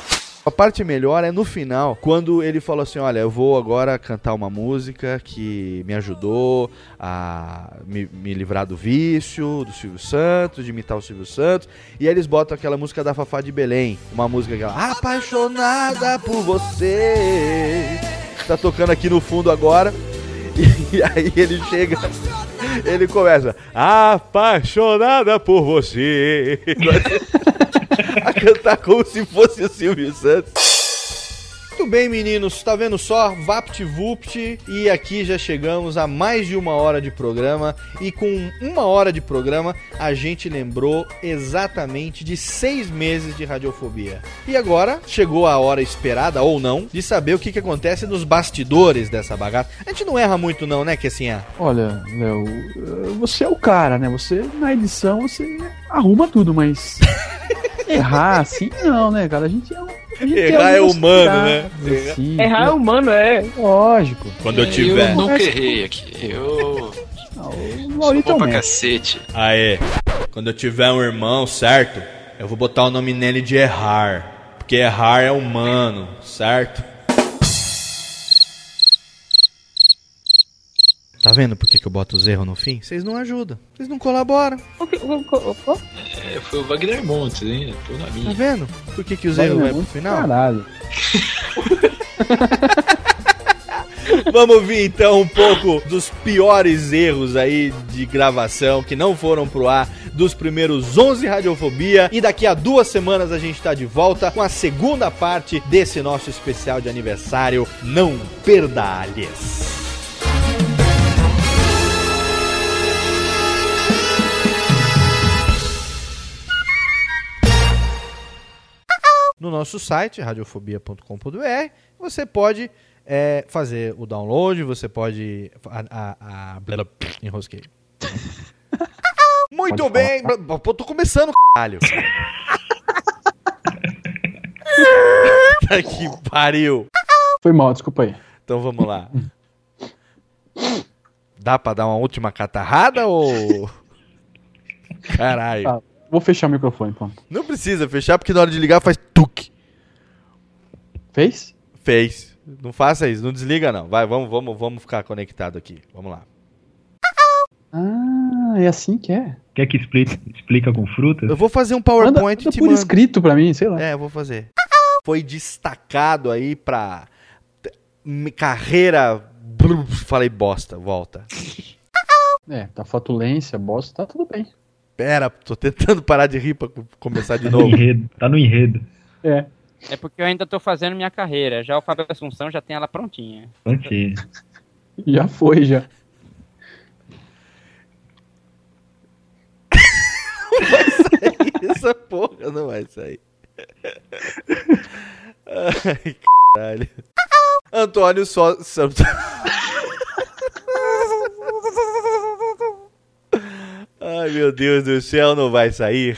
Speaker 1: A parte melhor é no final, quando ele falou assim: Olha, eu vou agora cantar uma música que me ajudou a me, me livrar do vício, do Silvio Santos, de imitar o Silvio Santos. E aí eles botam aquela música da Fafá de Belém, uma música aquela Apaixonada por você. Tá tocando aqui no fundo agora. E aí ele chega, ele começa, apaixonada por você. a cantar como se fosse o Silvio Santos. Muito bem, meninos, tá vendo só? VaptVupt e aqui já chegamos a mais de uma hora de programa e com uma hora de programa a gente lembrou exatamente de seis meses de radiofobia. E agora chegou a hora esperada, ou não, de saber o que, que acontece nos bastidores dessa bagaça. A gente não erra muito não, né, que assim é.
Speaker 6: Olha, Léo, você é o cara, né? Você, na edição, você arruma tudo, mas. Errar assim, não, né, cara? A gente é um. A gente
Speaker 1: Errar
Speaker 6: tem
Speaker 1: é humano, né?
Speaker 6: assim,
Speaker 5: Errar é humano, é.
Speaker 6: Lógico.
Speaker 1: Quando eu
Speaker 3: Eu
Speaker 1: tiver.
Speaker 3: nunca errei aqui. Eu
Speaker 6: O
Speaker 3: sou
Speaker 6: Laurito é
Speaker 3: bom
Speaker 6: o
Speaker 3: pra cacete.
Speaker 1: Aê, quando eu tiver um irmão, certo? Eu vou botar o nome nele de Errar. Porque Errar é humano, certo? Tá vendo por que, que eu boto os erros no fim? Vocês não ajudam, vocês não colaboram.
Speaker 3: É, foi o Wagner Montes, hein? Tô na
Speaker 1: Tá
Speaker 3: minha.
Speaker 1: vendo? Por que, que os erros vai pro final?
Speaker 6: Caralho.
Speaker 1: Vamos ouvir então um pouco dos piores erros aí de gravação que não foram pro ar dos primeiros 11 Radiofobia. E daqui a duas semanas a gente tá de volta com a segunda parte desse nosso especial de aniversário. Não perda-lhes! No nosso site, radiofobia.com.br, você pode é, fazer o download, você pode. A, a, a, blá, enrosquei. Muito bem! Pô, tô começando, caralho! tá que pariu!
Speaker 6: Foi mal, desculpa aí.
Speaker 1: Então vamos lá. Dá pra dar uma última catarrada ou. Caralho.
Speaker 6: Vou fechar o microfone, pronto.
Speaker 1: Não precisa fechar, porque na hora de ligar faz tuque.
Speaker 6: Fez?
Speaker 1: Fez. Não faça isso, não desliga não. Vai, vamos, vamos, vamos ficar conectado aqui. Vamos lá.
Speaker 6: Ah, é assim que é.
Speaker 3: Quer que explique, explica com frutas?
Speaker 1: Eu vou fazer um PowerPoint
Speaker 6: Manda
Speaker 1: te
Speaker 6: por
Speaker 1: mando.
Speaker 6: escrito pra mim, sei lá.
Speaker 1: É, eu vou fazer. Foi destacado aí pra carreira. Falei bosta, volta.
Speaker 6: É, tá fatulência, bosta, tá tudo bem.
Speaker 1: Pera, tô tentando parar de rir pra co- começar de
Speaker 3: Tá no
Speaker 1: novo.
Speaker 3: enredo. Tá no enredo.
Speaker 6: É.
Speaker 2: É porque eu ainda tô fazendo minha carreira. Já o Fábio Assunção já tem ela prontinha.
Speaker 3: Prontinho.
Speaker 6: Já foi, já.
Speaker 1: Essa porra não vai sair. Ai, caralho. Antônio só. só- Ai, meu Deus do céu, não vai sair.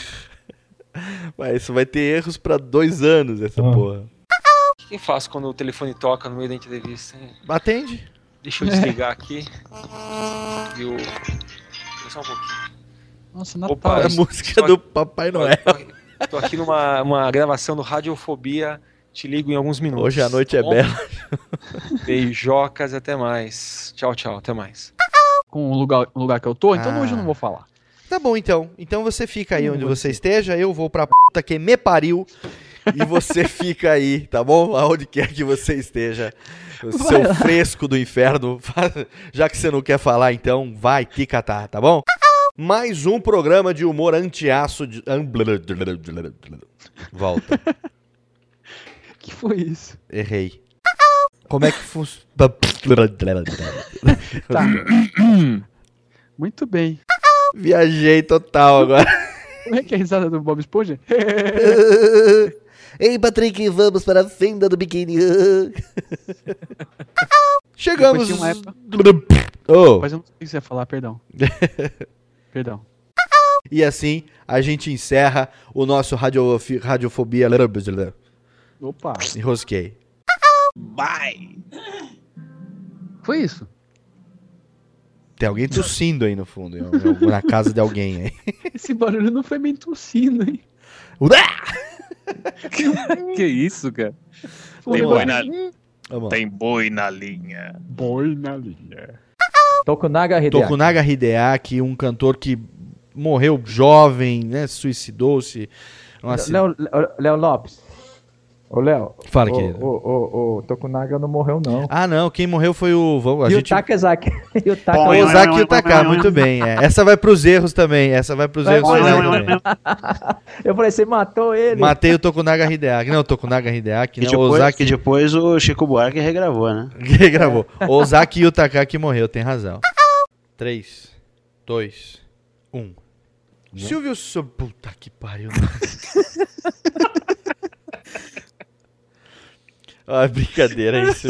Speaker 1: Mas isso vai ter erros pra dois anos, essa porra.
Speaker 22: O que eu faço quando o telefone toca no meio da entrevista? hein?
Speaker 1: Atende.
Speaker 22: Deixa eu desligar aqui. E o. Só um pouquinho.
Speaker 6: Nossa,
Speaker 1: Natal.
Speaker 22: Opa,
Speaker 1: A
Speaker 22: eu
Speaker 1: música do
Speaker 22: aqui-
Speaker 1: Papai Noel.
Speaker 22: Tô, aqui numa uma gravação do Radiofobia. Te ligo em alguns minutos.
Speaker 1: Hoje a noite é
Speaker 22: tá bom?
Speaker 1: bela.
Speaker 22: Beijocas, até mais. Tchau, tchau, até mais.
Speaker 6: Com o lugar, o lugar que eu tô, então
Speaker 1: Ah.
Speaker 6: hoje eu não vou falar.
Speaker 1: Tá bom, então. Então você fica aí onde você esteja, eu vou pra puta que me pariu. E você fica aí, tá bom? Aonde quer que você esteja. Seu fresco do inferno. Já que você não quer falar, então vai te catar, tá bom? Mais um programa de humor anti-aço de... Volta.
Speaker 6: que foi isso?
Speaker 1: Errei. Como é que funciona?
Speaker 6: Tá. Muito bem.
Speaker 1: Viajei total agora.
Speaker 6: Como é que é a risada do Bob Esponja?
Speaker 1: Ei, Patrick, vamos para a fenda do biquíni. Chegamos.
Speaker 6: Depois época-
Speaker 1: Oh.
Speaker 6: Mas eu não sei o que você ia falar, perdão. Perdão.
Speaker 1: E assim a gente encerra o nosso radiofi- Radiofobia.
Speaker 6: Opa.
Speaker 1: Enrosquei.
Speaker 6: Bye. Foi isso?
Speaker 1: Tem alguém tossindo aí no fundo, na casa de alguém aí.
Speaker 6: Esse barulho não foi bem tossindo, hein?
Speaker 26: que isso, cara? Tem boi na, tem boi na linha.
Speaker 6: Boi na linha.
Speaker 25: Tokunaga Hideaki.
Speaker 1: Tokunaga Hideaki, um cantor que morreu jovem, né? Suicidou-se.
Speaker 25: Léo Lopes. Ô, Léo.
Speaker 1: Fala,
Speaker 25: o,
Speaker 1: querido.
Speaker 25: O, o, o Tokunaga não morreu, não.
Speaker 1: Ah, não, quem morreu foi o. Vamos, a
Speaker 25: e o
Speaker 1: gente...
Speaker 25: Takazaki. E o
Speaker 1: O
Speaker 25: Takazaki.
Speaker 1: Ozaki Yutaka, muito bem. é. Essa vai pros erros também. Essa vai pros erros finais também.
Speaker 25: Eu falei, você matou ele.
Speaker 1: Matei o Tokunaga Hideaki. Não, o Tokunaga Hideaki,
Speaker 24: Que
Speaker 1: não.
Speaker 24: depois,
Speaker 1: Ozaki
Speaker 24: depois o Chico Buarque regravou, né?
Speaker 1: que gravou. Ozaki Yutaka que morreu, tem razão. 3, 2, 1. Silvio So... Puta que pariu. Ah, brincadeira isso.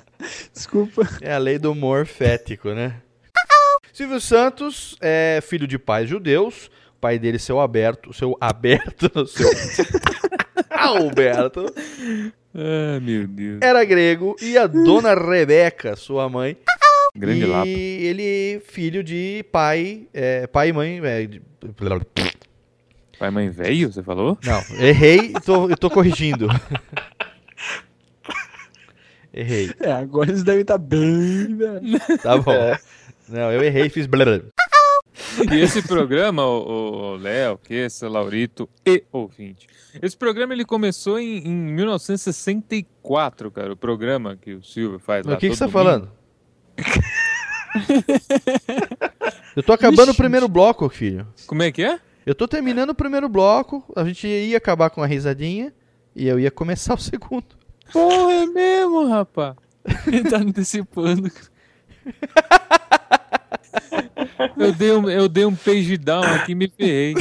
Speaker 6: Desculpa.
Speaker 1: É a lei do humor fético, né? Silvio Santos é filho de pais judeus. O pai dele, seu Aberto. Seu Aberto, não, seu. Alberto.
Speaker 26: Ah, meu Deus.
Speaker 1: Era grego. E a dona Rebeca, sua mãe.
Speaker 26: Grande
Speaker 1: e
Speaker 26: lapa.
Speaker 1: ele, filho de pai. é, pai e mãe. é, de-
Speaker 26: Pai, mãe, velho, você falou?
Speaker 1: Não, errei e tô, eu tô corrigindo. Errei.
Speaker 6: É, agora eles devem estar bem, velho.
Speaker 1: Tá bom. Não, eu errei e fiz. blá.
Speaker 26: E esse programa, o Léo, Kessa, Laurito e ouvinte. Esse programa ele começou em, em 1964, cara. O programa que o Silvio faz lá.
Speaker 1: O que, que você tá falando? Eu tô acabando o primeiro bloco, filho.
Speaker 26: Como é que é?
Speaker 1: Eu tô terminando o primeiro bloco, a gente ia acabar com a risadinha e eu ia começar o segundo.
Speaker 26: Porra, é mesmo, rapaz. Ele tá antecipando. Eu dei um, eu dei um page down aqui e me ferrei.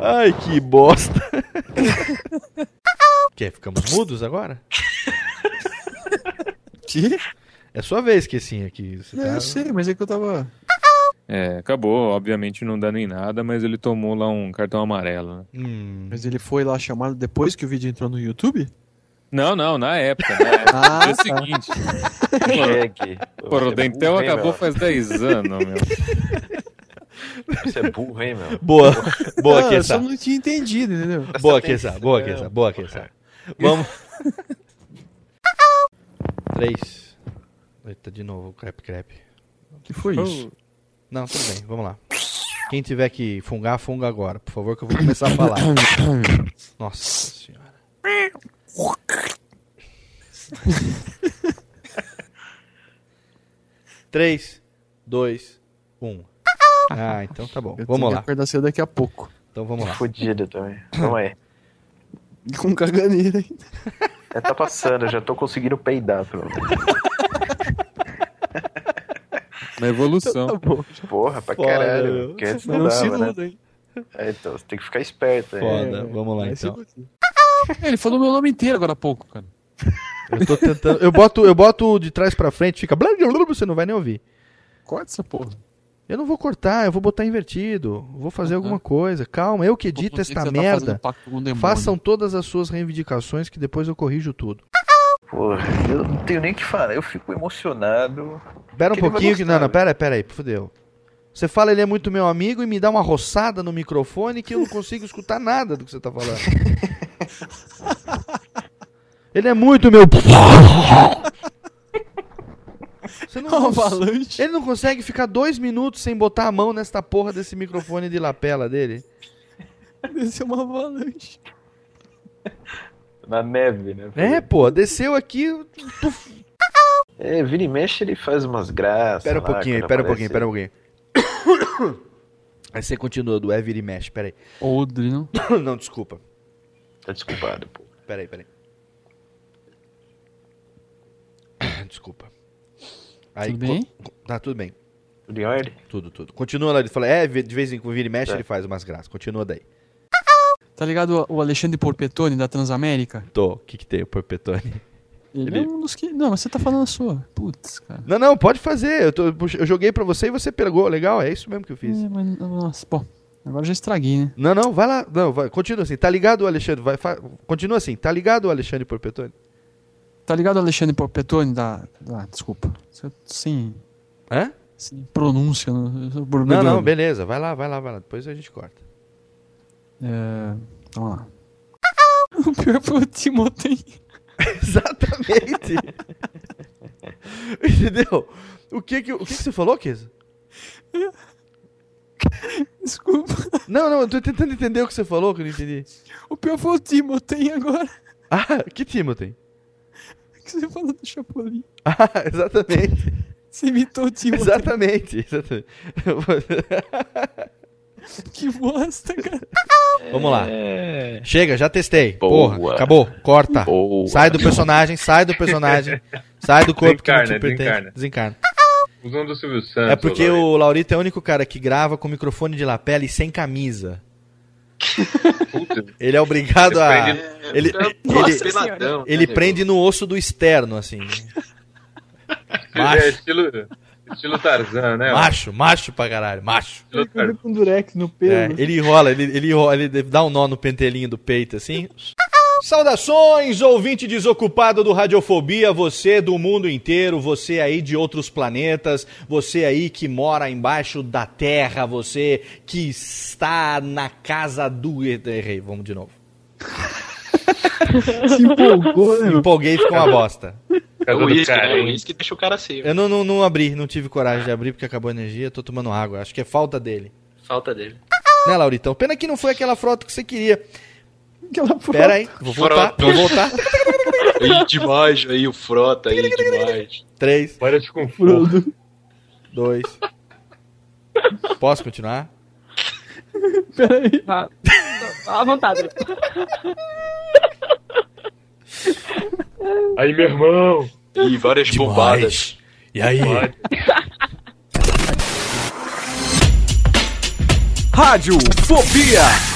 Speaker 1: Ai, que bosta. Quer? Ficamos mudos agora?
Speaker 6: Que?
Speaker 1: É sua vez, que sim, aqui. Você
Speaker 6: É,
Speaker 1: tá-
Speaker 6: eu sei, mas é que eu tava.
Speaker 26: É, acabou, obviamente não dando em nada, mas ele tomou lá um cartão amarelo. Né?
Speaker 1: Hum.
Speaker 6: Mas ele foi lá chamado depois que o vídeo entrou no YouTube?
Speaker 26: Não, não, na época. Na época
Speaker 6: Ah,
Speaker 26: é o
Speaker 6: tá.
Speaker 26: seguinte.
Speaker 3: Chegue.
Speaker 26: Porra, o
Speaker 3: Você é
Speaker 26: Dentel acabou
Speaker 3: meu?
Speaker 26: faz 10 anos, meu.
Speaker 3: Você é burro, hein, meu?
Speaker 1: Boa, boa,
Speaker 6: Não, eu
Speaker 1: Kessa.
Speaker 6: só não tinha entendido, entendeu?
Speaker 1: Boa, Kessa, boa, Kessa, boa, Kessa. Vamos. Três. Eita, de novo, crepe, crepe.
Speaker 6: que foi isso?
Speaker 1: Não, tudo bem, vamos lá. Quem tiver que fungar, funga agora, por favor, que eu vou começar a falar. Nossa senhora. Três, dois, um. Ah, então tá bom.
Speaker 6: Eu
Speaker 1: Vamos
Speaker 6: que
Speaker 1: lá.
Speaker 6: acordar cedo daqui a pouco.
Speaker 1: Então vamos lá.
Speaker 3: Fudido também. Vamos aí.
Speaker 6: Com caganeira ainda.
Speaker 3: É, tá passando, já tô conseguindo peidar, pelo menos.
Speaker 26: Na evolução.
Speaker 3: Porra, pra
Speaker 1: Foda,
Speaker 3: caralho.
Speaker 1: meu.
Speaker 3: Porque antes não
Speaker 6: não se
Speaker 3: dava, né?
Speaker 6: iluda, hein?
Speaker 3: É, então, você tem que ficar esperto aí.
Speaker 1: Foda, vamos lá então.
Speaker 6: É, Ele falou meu nome inteiro agora há pouco, cara.
Speaker 1: Eu tô tentando. Eu boto, eu boto de trás pra frente, fica. Você não vai nem ouvir.
Speaker 6: Corta essa porra.
Speaker 1: Eu não vou cortar, eu vou botar invertido. Vou fazer alguma coisa. Calma, eu que edito esta
Speaker 6: que tá
Speaker 1: merda.
Speaker 6: demônio.
Speaker 1: Façam todas as suas reivindicações que depois eu corrijo tudo.
Speaker 3: Porra, eu não tenho nem o que falar. Eu fico emocionado.
Speaker 1: Pera um pouquinho que.
Speaker 3: gostar,
Speaker 1: Não, não,
Speaker 3: né?
Speaker 1: pera aí, pera aí, fudeu. Você fala ele é muito meu amigo e me dá uma roçada no microfone que eu não consigo escutar nada do que você tá falando. ele é muito meu. Você não cons-
Speaker 6: Avalanche.
Speaker 1: Ele não consegue ficar dois minutos sem botar a mão nesta porra desse microfone de lapela dele.
Speaker 6: Desceu uma avalanche.
Speaker 3: Na neve, né?
Speaker 1: É, pô, desceu aqui. tuf.
Speaker 3: É, vira e mexe, ele faz umas graças.
Speaker 1: Pera um
Speaker 3: lá,
Speaker 1: pouquinho aí, pera um pouquinho, pera um pouquinho. Aí você continua do é vira e mexe, pera aí.
Speaker 6: Odre, não?
Speaker 1: Não, desculpa.
Speaker 3: Tá desculpado, pô.
Speaker 1: Pera aí, pera aí. Desculpa. Aí,
Speaker 6: Tudo bem?
Speaker 1: Tá, tudo bem.
Speaker 3: Tudo em ordem?
Speaker 1: Tudo, tudo. Continua lá, ele fala, é, de vez em quando vira e mexe,
Speaker 3: É.
Speaker 1: ele faz umas graças. Continua daí.
Speaker 6: Tá ligado o Alexandre Porpetone da Transamérica?
Speaker 1: Tô, o que que tem, o Porpetone?
Speaker 6: Ele,
Speaker 1: Ele-
Speaker 6: é um dos que. Não, mas você tá falando a sua. Putz, cara.
Speaker 1: Não, não, pode fazer. Eu, tô- eu joguei pra você e você pegou. Legal, é isso mesmo que eu fiz.
Speaker 6: É, mas, nossa, pô. Agora já estraguei, né?
Speaker 1: Não, não, vai lá. Não, vai, continua assim. Tá ligado, o Alexandre? Vai, fa- continua assim. Tá ligado, o Alexandre Porpetone?
Speaker 6: Tá ligado o Alexandre Porpetone da. da desculpa. Sem.
Speaker 1: Hã?
Speaker 6: Sem pronúncia. No,
Speaker 1: Não, não, beleza. Vai lá, vai lá, vai lá. Depois a gente corta.
Speaker 6: É. Vamos lá. O pior foi o Timotei.
Speaker 1: Exatamente. Entendeu? O que que, o que que você falou, Kesa?
Speaker 6: Desculpa.
Speaker 1: Não, não, eu tô tentando entender o que você falou, que eu não entendi.
Speaker 6: O pior foi o Timotei agora.
Speaker 1: Ah, que Timothy?
Speaker 6: Que você falou do Chapolin.
Speaker 1: Ah, exatamente.
Speaker 6: Você imitou o Timotei.
Speaker 1: Exatamente, exatamente.
Speaker 6: Que bosta, cara.
Speaker 1: Vamos lá.
Speaker 3: É.
Speaker 1: Chega, já testei.
Speaker 3: Boa.
Speaker 1: Porra, acabou. Corta.
Speaker 3: Boa.
Speaker 1: Sai do personagem, sai do personagem. Sai do corpo que não te
Speaker 4: Desencarna,
Speaker 1: pertence.
Speaker 4: desencarna.
Speaker 1: Desencarna.
Speaker 4: Usando o Silvio Santos.
Speaker 1: É porque
Speaker 4: Laurito.
Speaker 1: o Laurito é o único cara que grava com microfone de lapela e sem camisa. Ele é obrigado a.
Speaker 3: Prende-
Speaker 1: Ele,
Speaker 3: Nossa,
Speaker 1: ele,
Speaker 3: peladão,
Speaker 1: ele
Speaker 3: né,
Speaker 1: prende no osso do externo, assim.
Speaker 4: É
Speaker 1: Macho,
Speaker 4: estilo, estilo Tarzan, né?
Speaker 1: macho, macho pra caralho, macho.
Speaker 4: Tarzan.
Speaker 6: com durex no pelo.
Speaker 1: É, ele enrola, ele, ele enrola, ele dá um nó no pentelinho do peito, assim. Saudações, ouvinte desocupado do Radiofobia, você do mundo inteiro, você aí de outros planetas, você aí que mora embaixo da Terra, você que está na casa do... Errei, vamos de novo.
Speaker 6: Se empolgou, né?
Speaker 1: Me empolguei e ficou uma bosta.
Speaker 4: Casa
Speaker 3: O uísque, né?
Speaker 4: cara,
Speaker 3: O
Speaker 4: hein?
Speaker 3: uísque deixa o cara assim.
Speaker 1: Eu não, não, não abri, não tive coragem de abrir porque acabou a energia, tô tomando água, acho que é falta dele.
Speaker 3: Falta dele.
Speaker 1: Né, Lauritão? Pena que não foi aquela frota que você queria.
Speaker 6: Aquela
Speaker 1: Pera aí, vou voltar,
Speaker 3: Frota.
Speaker 1: vou voltar.
Speaker 3: Aí demais, aí o frota, aí demais.
Speaker 1: Três,
Speaker 4: Para de confuso.
Speaker 1: dois. Posso continuar?
Speaker 6: Peraí.
Speaker 5: Vá, à vontade.
Speaker 4: Aí, meu irmão.
Speaker 3: E várias bombadas.
Speaker 1: E aí?
Speaker 29: Rádio Fobia.